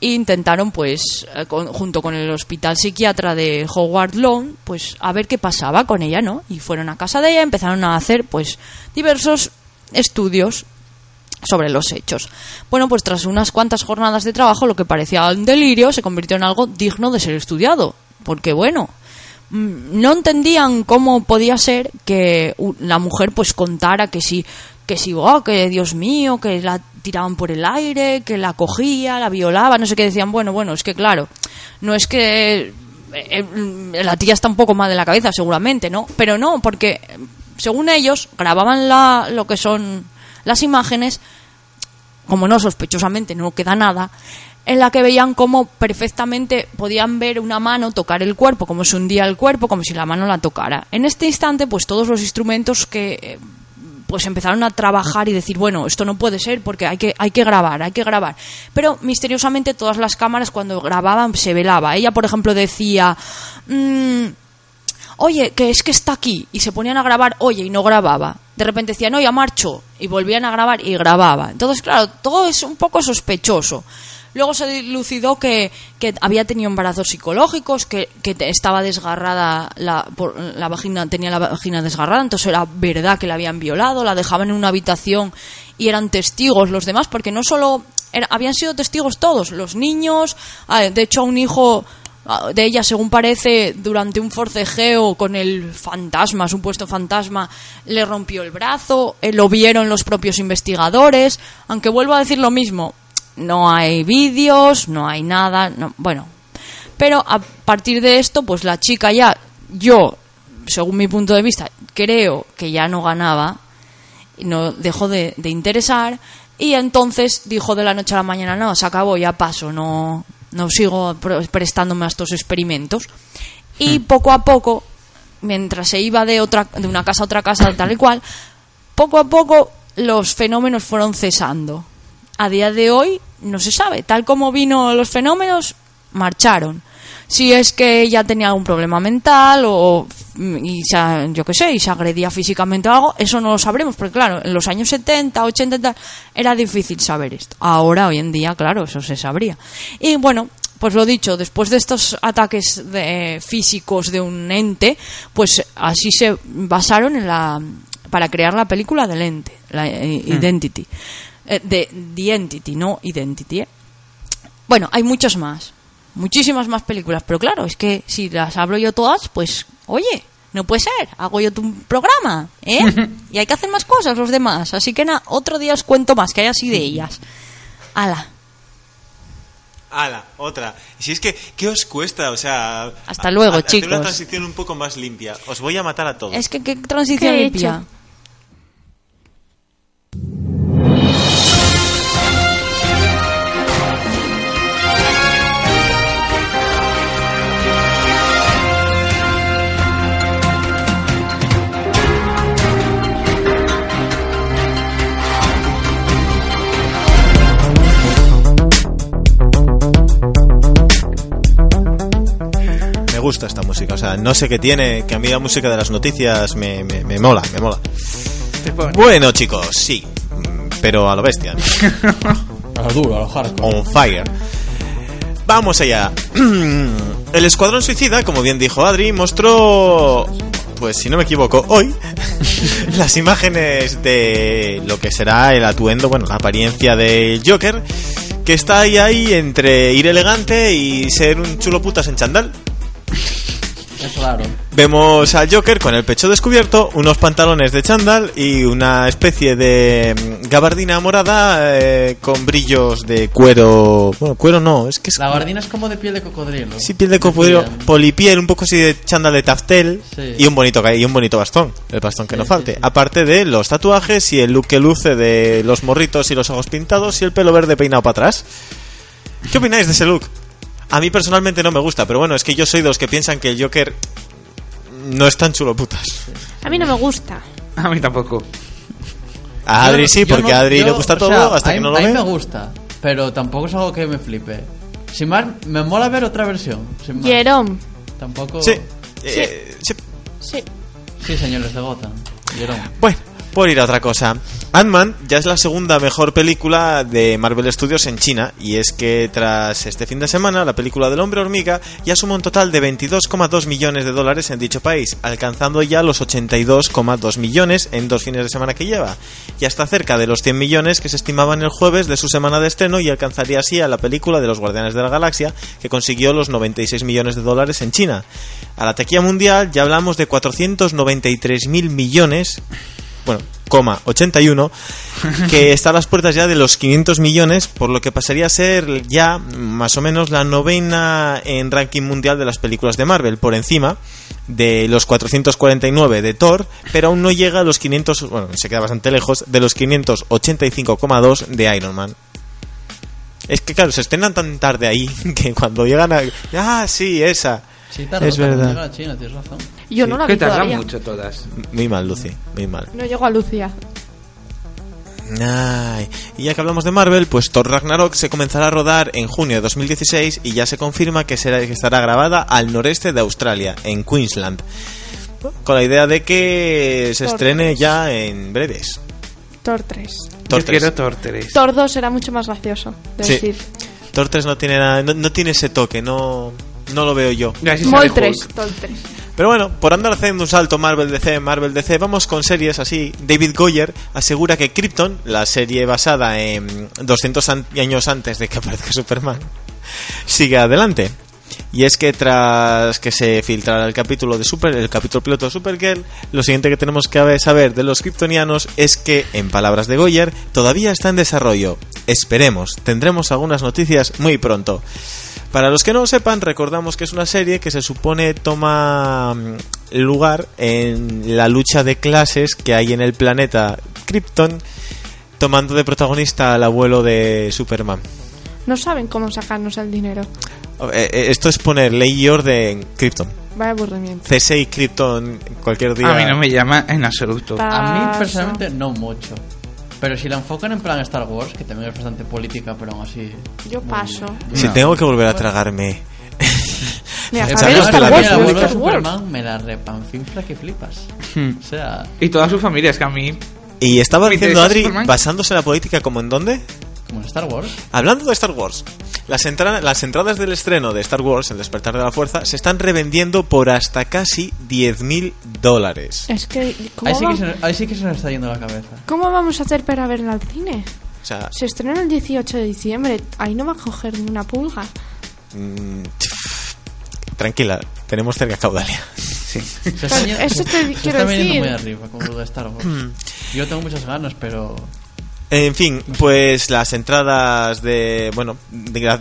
intentaron, pues, eh, con- junto con el hospital psiquiatra de Howard Lawn, pues, a ver qué pasaba con ella, ¿no? Y fueron a casa de ella, empezaron a hacer, pues, diversos estudios sobre los hechos. Bueno, pues tras unas cuantas jornadas de trabajo, lo que parecía un delirio se convirtió en algo digno de ser estudiado. Porque, bueno, no entendían cómo podía ser que la mujer pues contara que si que si oh, que Dios mío que la tiraban por el aire que la cogía la violaba no sé qué decían bueno bueno es que claro no es que eh, eh, la tía está un poco mal de la cabeza seguramente no pero no porque según ellos grababan la, lo que son las imágenes como no sospechosamente no queda nada, en la que veían cómo perfectamente podían ver una mano tocar el cuerpo, como se hundía el cuerpo, como si la mano la tocara. En este instante, pues todos los instrumentos que eh, pues empezaron a trabajar y decir, bueno, esto no puede ser porque hay que, hay que grabar, hay que grabar. Pero misteriosamente todas las cámaras cuando grababan se velaba. Ella, por ejemplo, decía, "Mm, oye, que es que está aquí. Y se ponían a grabar, oye, y no grababa. De repente decían, no, ya marcho. Y volvían a grabar y grababa. Entonces, claro, todo es un poco sospechoso. Luego se dilucidó que, había tenido embarazos psicológicos, que, estaba desgarrada, la, por- la vagina, tenía la vagina desgarrada, entonces era verdad que la habían violado, la dejaban en una habitación y eran testigos los demás, porque no solo habían sido testigos todos, los niños, ah, de hecho un hijo ah, de ella, según parece, durante un forcejeo con el fantasma, supuesto fantasma, le rompió el brazo, eh, lo vieron los propios investigadores, aunque vuelvo a decir lo mismo, no hay vídeos, no hay nada, no, bueno. Pero a partir de esto, pues la chica ya, yo, según mi punto de vista, creo que ya no ganaba, y no dejó de, de interesar, y entonces dijo de la noche a la mañana, no, se acabó, ya paso, no, no sigo pre- prestándome a estos experimentos. Y poco a poco, mientras se iba de, otra, de una casa a otra casa, tal y cual, poco a poco los fenómenos fueron cesando. A día de hoy no se sabe. Tal como vino los fenómenos, marcharon. Si es que ella tenía algún problema mental o y se, yo qué sé, y se agredía físicamente o algo, eso no lo sabremos, porque claro, en los años 70, 80 y tal, era difícil saber esto. Ahora, hoy en día, claro, eso se sabría. Y bueno, pues lo dicho, después de estos ataques de- físicos de un ente, pues así se basaron en la para crear la película del ente, la eh, Identity. Eh, de The Entity, no Identity. ¿eh? Bueno, hay muchas más. Muchísimas más películas. Pero claro, es que si las hablo yo todas, pues, oye, no puede ser. Hago yo tu programa, ¿eh? y hay que hacer más cosas los demás. Así que nada, otro día os cuento más que hay así de ellas. Ala. Ala, otra. Si es que, ¿qué os cuesta? O sea... Hasta luego, hacer chicos. una transición un poco más limpia. Os voy a matar a todos. Es que qué transición ¿Qué he limpia. hecho? Gusta esta música. O sea, no sé qué tiene, que a mí la música de las noticias me, me, me mola, me mola. Bueno, chicos, sí. Pero a lo bestia. ¿no? lo duro, a lo hardcore. on fire. Vamos allá. El Escuadrón Suicida, como bien dijo Adri, mostró, pues si no me equivoco, hoy las imágenes de lo que será el atuendo, bueno, la apariencia del Joker, que está ahí ahí entre ir elegante y ser un chulo putas en chandal. Es raro. Vemos al Joker con el pecho descubierto, unos pantalones de chándal y una especie de mm, gabardina morada eh, con brillos de cuero. Bueno, cuero no, es que es La gardina es como de piel de cocodrilo. Sí, piel de cocodrilo, piel. polipiel, un poco así de chándal de taftel Sí. y un bonito y un bonito bastón, el bastón que Sí, no falte. sí. Aparte de los tatuajes y el look que luce de los morritos y los ojos pintados y el pelo verde peinado para atrás. ¿Qué opináis de ese look? A mí personalmente no me gusta, pero bueno, es que yo soy de los que piensan que el Joker no es tan chulo putas. A mí no me gusta. A mí tampoco. A Adri Yo- sí, yo porque no- a Adri yo- le gusta todo sea, hasta que no lo A mí ve. me gusta, pero tampoco es algo que me flipe. Sin más, me mola ver otra versión. Sin más. Jerome. Tampoco. Sí. eh, sí. Sí. Sí, señores de Gotham. Jerome. Bueno, por ir a otra cosa. Ant-Man ya es la segunda mejor película de Marvel Studios en China. Y es que tras este fin de semana, la película del hombre hormiga ya suma un total de 22,2 millones de dólares en dicho país, alcanzando ya los 82,2 millones en dos fines de semana que lleva. Y hasta cerca de los 100 millones que se estimaban el jueves de su semana de estreno y alcanzaría así a la película de los Guardianes de la Galaxia, que consiguió los 96 millones de dólares en China. A la taquilla mundial ya hablamos de 493 mil millones bueno, coma 81, que está a las puertas ya de los 500 millones, por lo que pasaría a ser ya más o menos la novena en ranking mundial de las películas de Marvel, por encima de los 449 de Thor, pero aún no llega a los 500, bueno, se queda bastante lejos, de los 585,2 de Iron Man. Es que claro, se estrenan tan tarde ahí que cuando llegan a... Ah, sí, esa. Sí, tarda, Es verdad. China, tienes razón. Yo Sí. no la Que vi tardan todavía. mucho todas. Muy mal, Lucy, muy mal. No llego a Lucía. Ay, y ya que hablamos de Marvel, pues Thor Ragnarok se comenzará a rodar en junio de 2016 y ya se confirma que, será, que estará grabada al noreste de Australia, en Queensland. Con la idea de que se Thor estrene 3. ya en breves. Thor 3. Thor Yo 3. quiero Thor 3. Thor 2 era mucho más gracioso de Sí. decir. Thor 3 no tiene, nada- no, no tiene ese toque, no, no lo veo yo. Y así sale Mol Hulk. 3. Thor 3. Pero bueno, por andar haciendo un salto Marvel DC, Marvel DC, vamos con series así. David Goyer asegura que Krypton, la serie basada en 200 an- años antes de que aparezca Superman, sigue adelante. Y es que tras que se filtrara el capítulo de Super, el capítulo piloto de Supergirl, lo siguiente que tenemos que saber de los kryptonianos es que, en palabras de Goyer, todavía está en desarrollo. Esperemos, tendremos algunas noticias muy pronto. Para los que no lo sepan, recordamos que es una serie que se supone toma mm, lugar en la lucha de clases que hay en el planeta Krypton, tomando de protagonista al abuelo de Superman. No saben cómo sacarnos el dinero. Eh, eh, Esto es poner ley y orden Krypton. Vaya aburrimiento. C6 y Krypton cualquier día. A mí no me llama en absoluto. Pa- A mí personalmente no mucho. Pero si la enfocan en plan Star Wars, que también es bastante política, pero aún así. Yo paso. Si tengo que volver a tragarme. Mira, Star Wars, de. Superman me la repanfinfla que flipas. Hmm. O sea, Y toda su familia, es que a mí... Y estaba ¿Me diciendo Adri, Superman? basándose en la política como en dónde? Como en Star Wars. Hablando de Star Wars, las, entra- las entradas del estreno de Star Wars, El despertar de la fuerza, se están revendiendo por hasta casi 10.000 dólares. Es que. ¿cómo, Ahí sí, va- que se, ahí sí que se nos está yendo la cabeza. ¿Cómo vamos a hacer para verla al cine? O sea, Se estrena el 18 de diciembre. Ahí no va a coger ni una pulga. mm, tranquila, tenemos cerca Caudalia. Sí. Se yendo- eso te se quiero están viniendo decir. muy arriba con lo de Star Wars. Yo tengo muchas ganas, pero. En fin, pues las entradas de, bueno,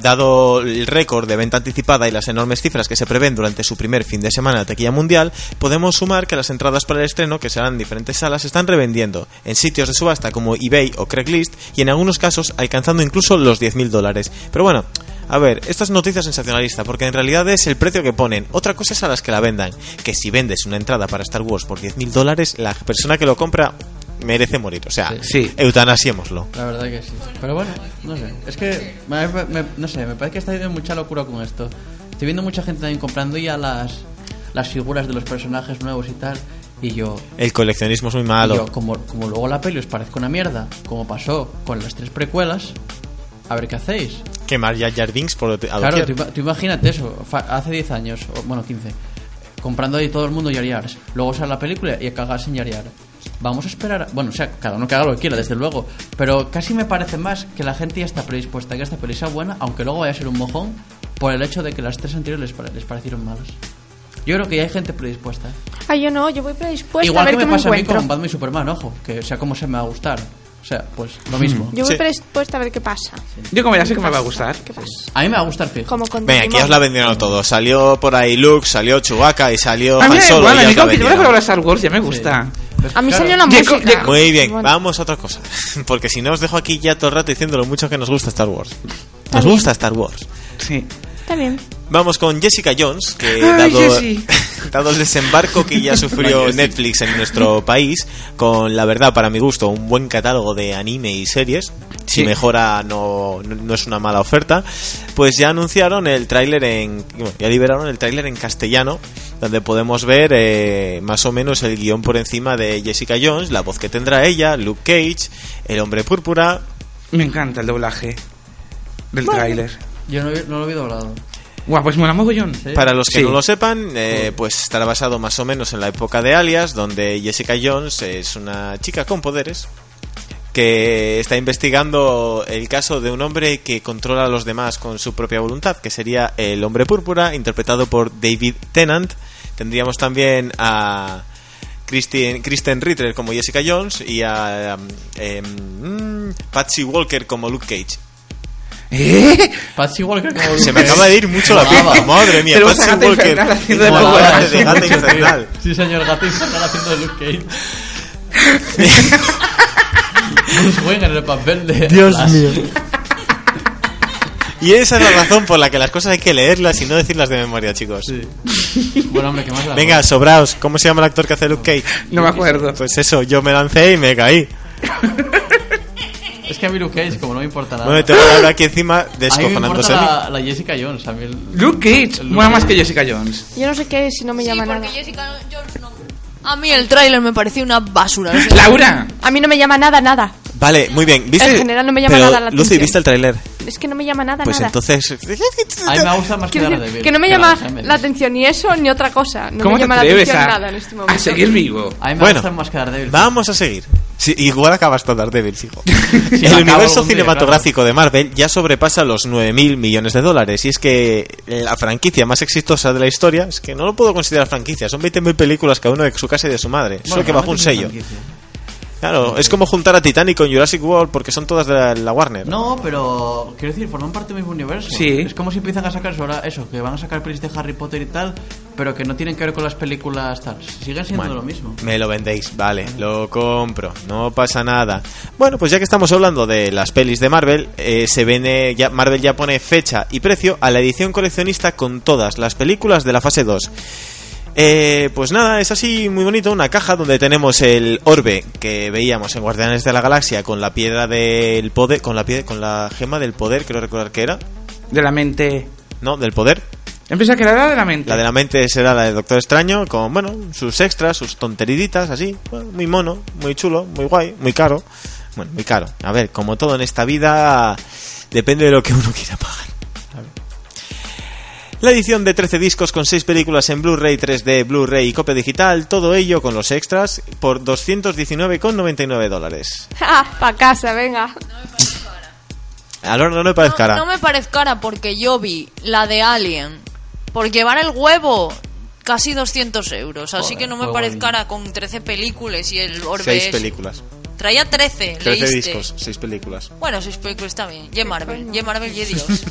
dado el récord de venta anticipada y las enormes cifras que se prevén durante su primer fin de semana de taquilla mundial, podemos sumar que las entradas para el estreno, que serán en diferentes salas, están revendiendo en sitios de subasta como eBay o Craigslist y en algunos casos alcanzando incluso los 10.000 dólares. Pero bueno, a ver, esta es noticia sensacionalista porque en realidad es el precio que ponen. Otra cosa es a las que la vendan, que si vendes una entrada para Star Wars por 10.000 dólares, la persona que lo compra merece morir. O sea, Sí. eutanasiémoslo. La verdad que sí. Pero bueno, no sé. Es que, me- me- no sé, me parece que está habiendo mucha locura con esto. Estoy viendo mucha gente también comprando ya las, las figuras de los personajes nuevos y tal. Y yo, El coleccionismo es muy y malo. yo como, como luego la peli os parezca una mierda, como pasó con las tres precuelas, a ver qué hacéis. Quemar ya Jar Binks por Claro, tú, tú imagínate eso, hace 10 años, o, bueno, 15, comprando ahí todo el mundo Yar Yars, luego sale la película y a cagarse en Yar Yar. Vamos a esperar, bueno, o sea, cada uno que haga lo que quiera, desde luego, pero casi me parece más que la gente ya está predispuesta a que esta peli sea buena, aunque luego vaya a ser un mojón, por el hecho de que las tres anteriores les, pare- les parecieron malas. Yo creo que ya hay gente predispuesta. Ay, yo no, yo voy predispuesta Igual a ver que qué me me pasa a mí con Batman y Superman, ojo, que sea como se me va a gustar. O sea, pues lo mismo. Yo voy Sí. predispuesta a ver qué pasa. Yo como ya sé que me va a gustar. ¿Qué pasa? A mí me va a gustar, fijo. Como con Venga, aquí os la vendieron todo. Salió por ahí Luke, salió Chewbacca y salió A mí Han me da Solo. igual, y a ya mí os la como que yo vendieron. a Star Wars ya me gusta. A mí claro, salió la Llego- música. llego- Muy bien, Bueno, vamos a otra cosa. Porque si no os dejo aquí ya todo el rato diciendo lo mucho que nos gusta Star Wars. Nos gusta Star Wars. Sí. Está bien. Vamos con Jessica Jones, que dado, dado el desembarco que ya sufrió Netflix en nuestro país, con la verdad, para mi gusto, un buen catálogo de anime y series, si Sí. mejora no, no, no es una mala oferta, pues ya anunciaron el tráiler en... bueno, ya liberaron el tráiler en castellano, donde podemos ver eh, más o menos el guion por encima de Jessica Jones, la voz que tendrá ella, Luke Cage, el hombre púrpura, Me encanta el doblaje del tráiler. Yo no, no lo he doblado. Guau, pues mola mogollón. Sí. Para los que Sí. no lo sepan, eh, pues estará basado más o menos en la época de Alias, donde Jessica Jones es una chica con poderes que está investigando el caso de un hombre que controla a los demás con su propia voluntad, que sería el hombre púrpura, interpretado por David Tennant. Tendríamos también a Kristen, Kristen Ritter como Jessica Jones y a um, em, mm, Patsy Walker como Luke Cage. ¿Eh? Patsy Walker como Se me acaba de ir mucho la pinta, madre mía. Patsy Walker. Haciendo de Power de Rangers. Gata Infernal. Sí, señor, gato infernal haciendo de Luke Cage. Bruce Wayne en el papel de. Dios Flash. mío. Y esa es la razón por la que las cosas hay que leerlas y no decirlas de memoria, chicos. Sí. Bueno, hombre, ¿qué más da? Venga, sobraos. ¿Cómo se llama el actor que hace Luke Cage? No me acuerdo. Pues eso, yo me lancé y me caí. Es que a mí Luke Cage, como no me importa nada. Bueno, te voy a dar aquí encima a mí me descojonándose. importa la, la Jessica Jones. A mí el, Luke Cage mola más que. Jessica Jones. Yo no sé qué es si no me llama porque nada. Jessica Jones no. A mí el tráiler me pareció una basura. o sea, Laura. A mí no me llama nada, nada. Vale, muy bien. ¿Viste? En general no me llama Pero, nada la Lucy, atención. ¿viste el tráiler? Es que no me llama nada, Pues nada. entonces... A mí me gusta más que decir, que no me la llama la Mendes. atención ni eso ni otra cosa. No ¿Cómo me te llama la atención a, nada en este a momento. seguir vivo? A me Bueno, gusta más que Daredevil. Vamos a seguir. Sí, igual acabas todo Daredevil, fijo. la el universo algún día, cinematográfico de Marvel ya sobrepasa los 9.000 millones de dólares. Y es que la franquicia más exitosa de la historia es que no lo puedo considerar franquicia. Son 20.000 películas cada uno de su casa y de su madre. Bueno, solo que bajo un sello. franquicia. Claro, es como juntar a Titanic con Jurassic World porque son todas de la, la Warner. No, pero quiero decir, forman parte del mismo universo. Sí. Es como si empiezan a sacar ahora eso, que van a sacar pelis de Harry Potter y tal, pero que no tienen que ver con las películas tal. Siguen siendo Bueno, lo mismo. Me lo vendéis, vale, lo compro, no pasa nada. Bueno, pues ya que estamos hablando de las pelis de Marvel, eh, se viene ya, Marvel ya pone fecha y precio a la edición coleccionista con todas las películas de la fase 2. Eh, pues nada, es así muy bonito, una caja donde tenemos el orbe que veíamos en Guardianes de la Galaxia con la piedra del poder, con la piedra, con la gema del poder, creo recordar que era, De la mente. no, del poder. Empieza que era la de la mente. La de la mente será la del Doctor Extraño, con, bueno, sus extras, sus tonteriditas, así. Bueno, muy mono, muy chulo, muy guay, muy caro. Bueno, muy caro. A ver, como todo en esta vida, depende de lo que uno quiera pagar. La edición de 13 discos con 6 películas en Blu-ray, 3D, Blu-ray y copia digital, todo ello con los extras por 219,99 dólares. Ah, pa' casa, venga. A lo no me parece cara. No, no me parece cara porque yo vi la de Alien. Por llevar el huevo, casi 200 euros. Así Joder, que no me parece cara con 13 películas y el orbe 6 ese. películas. Traía 13, 13 leíste. discos, 6 películas. Bueno, 6 películas está bien. Y Marvel, y Marvel y Dios.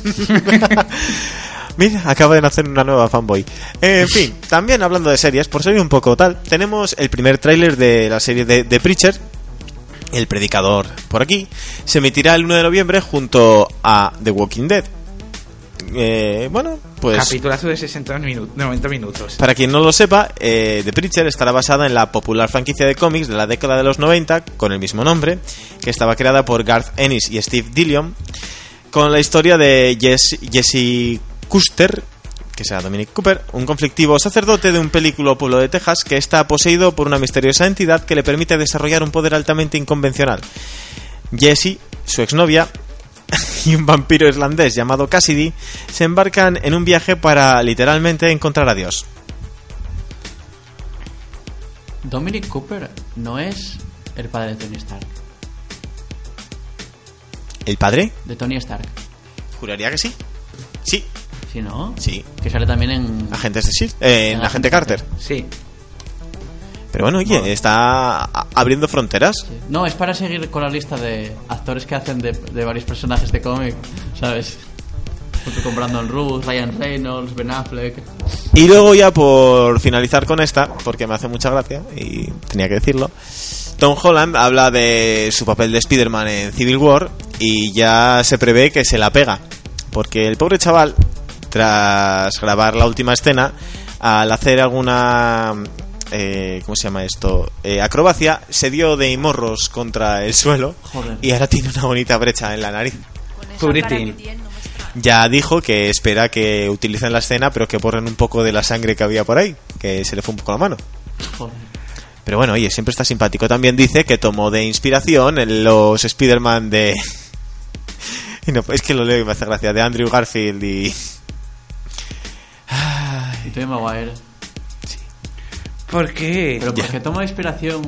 Mira, acaba de nacer una nueva fanboy. Eh, en fin, también hablando de series, por ser un poco tal, tenemos el primer tráiler de la serie de, de Preacher, El Predicador, por aquí. Se emitirá el 1 de noviembre junto a The Walking Dead. Eh, bueno, pues... Capitulazo de 60 minu- 90 minutos. Para quien no lo sepa, eh, The Preacher estará basada en la popular franquicia de cómics de la década de los 90, con el mismo nombre, que estaba creada por Garth Ennis y Steve Dillon, con la historia de Jess- Jesse Custer, que sea Dominic Cooper, un conflictivo sacerdote de un película pueblo de Texas que está poseído por una misteriosa entidad que le permite desarrollar un poder altamente inconvencional. Jesse, su exnovia, y un vampiro irlandés llamado Cassidy se embarcan en un viaje para literalmente encontrar a Dios. Dominic Cooper no es el padre de Tony Stark. ¿El padre? De Tony Stark. Juraría que sí. Sí, ¿Sí, no? sí. Que sale también en... Agentes de S.H.I.E.L.D. Eh, en Agente Carter. Sí. Pero bueno, oye, está abriendo fronteras. Sí. No, es para seguir con la lista de actores que hacen de, de varios personajes de cómic, ¿sabes? Junto con Brandon Roos, Ryan Reynolds, Ben Affleck. Y luego ya por finalizar con esta, porque me hace mucha gracia y tenía que decirlo, Tom Holland habla de su papel de Spider-Man en Civil War y ya se prevé que se la pega, porque el pobre chaval, tras grabar la última escena, al hacer alguna... eh, ¿Cómo se llama esto? Eh, acrobacia, se dio de morros contra el suelo Joder. y ahora tiene una bonita brecha en la nariz. Ya dijo que espera que utilicen la escena, pero que borren un poco de la sangre que había por ahí, que se le fue un poco la mano. Joder. Pero bueno, oye, siempre está simpático. También dice que tomó de inspiración los Spider-Man de. Y no, es que lo leo y me hace gracia. De Andrew Garfield y. Y Tobey Maguire. ¿Por qué? Pero porque toma inspiración...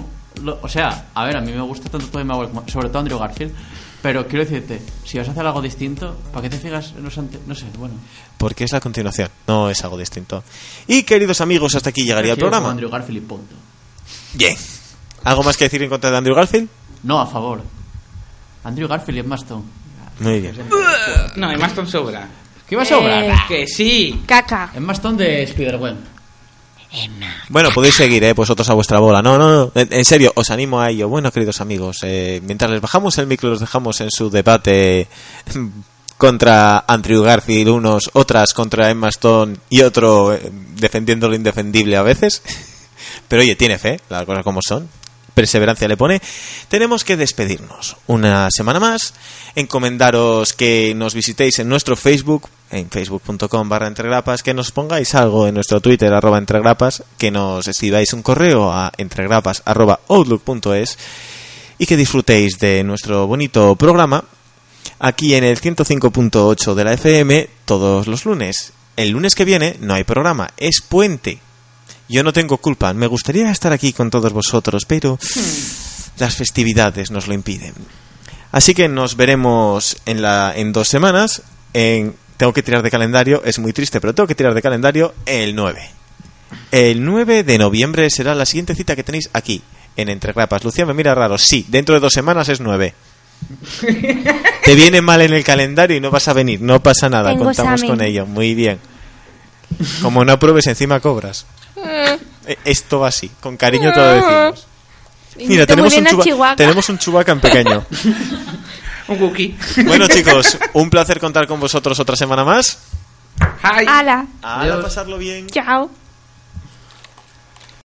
lo- o sea, a ver, a mí me gusta tanto Tobey Maguire, como- sobre todo Andrew Garfield, pero quiero decirte, si vas a hacer algo distinto, ¿para qué te fijas en los ante... No sé, bueno. Porque es la continuación, no es algo distinto. Y queridos amigos, hasta aquí llegaría el Quiero como programa. Andrew Garfield y punto. Bien. ¿Algo más que decir en contra de Andrew Garfield? No, a favor. Andrew Garfield y Emma Stone. Muy bien. No, hay más con sobra. ¿Qué va a sobrar? Eh. Que sí. Caca. Emma Stone de Spider-Gwen. Bueno, podéis seguir, ¿eh? Vosotros a vuestra bola. No, no, no. En, serio, os animo a ello. Bueno, queridos amigos, eh, mientras les bajamos el micro, los dejamos en su debate contra Andrew Garfield, unos, otras contra Emma Stone y otro eh, defendiendo lo indefendible a veces. Pero oye, tiene fe, las cosas como son. Perseverancia le pone. Tenemos que despedirnos una semana más. Encomendaros que nos visitéis en nuestro Facebook, en facebook.com barra entregrapas, que nos pongáis algo en nuestro Twitter arroba entregrapas, que nos escribáis un correo a entregrapas arroba outlook.es y que disfrutéis de nuestro bonito programa aquí en el 105.8 de la FM todos los lunes. El lunes que viene no hay programa, es puente. Yo no tengo culpa, me gustaría estar aquí con todos vosotros, pero las festividades nos lo impiden. Así que nos veremos en, la, en dos semanas. En, tengo que tirar de calendario, es muy triste, pero tengo que tirar de calendario el 9. El 9 de noviembre será la siguiente cita que tenéis aquí, en Entre Grapas. Lucía me mira raro, sí, dentro de dos semanas es 9. Te viene mal en el calendario y no vas a venir, no pasa nada, Tengo contamos examen. con ello, muy bien. Como no apruebes, encima cobras. Eh, Esto va así, con cariño te lo decimos. Mira, tenemos un, chuba- tenemos un chubaca en pequeño. Un cookie. Bueno, chicos, un placer contar con vosotros otra semana más. Hi. Ala. A pasarlo bien. Chao.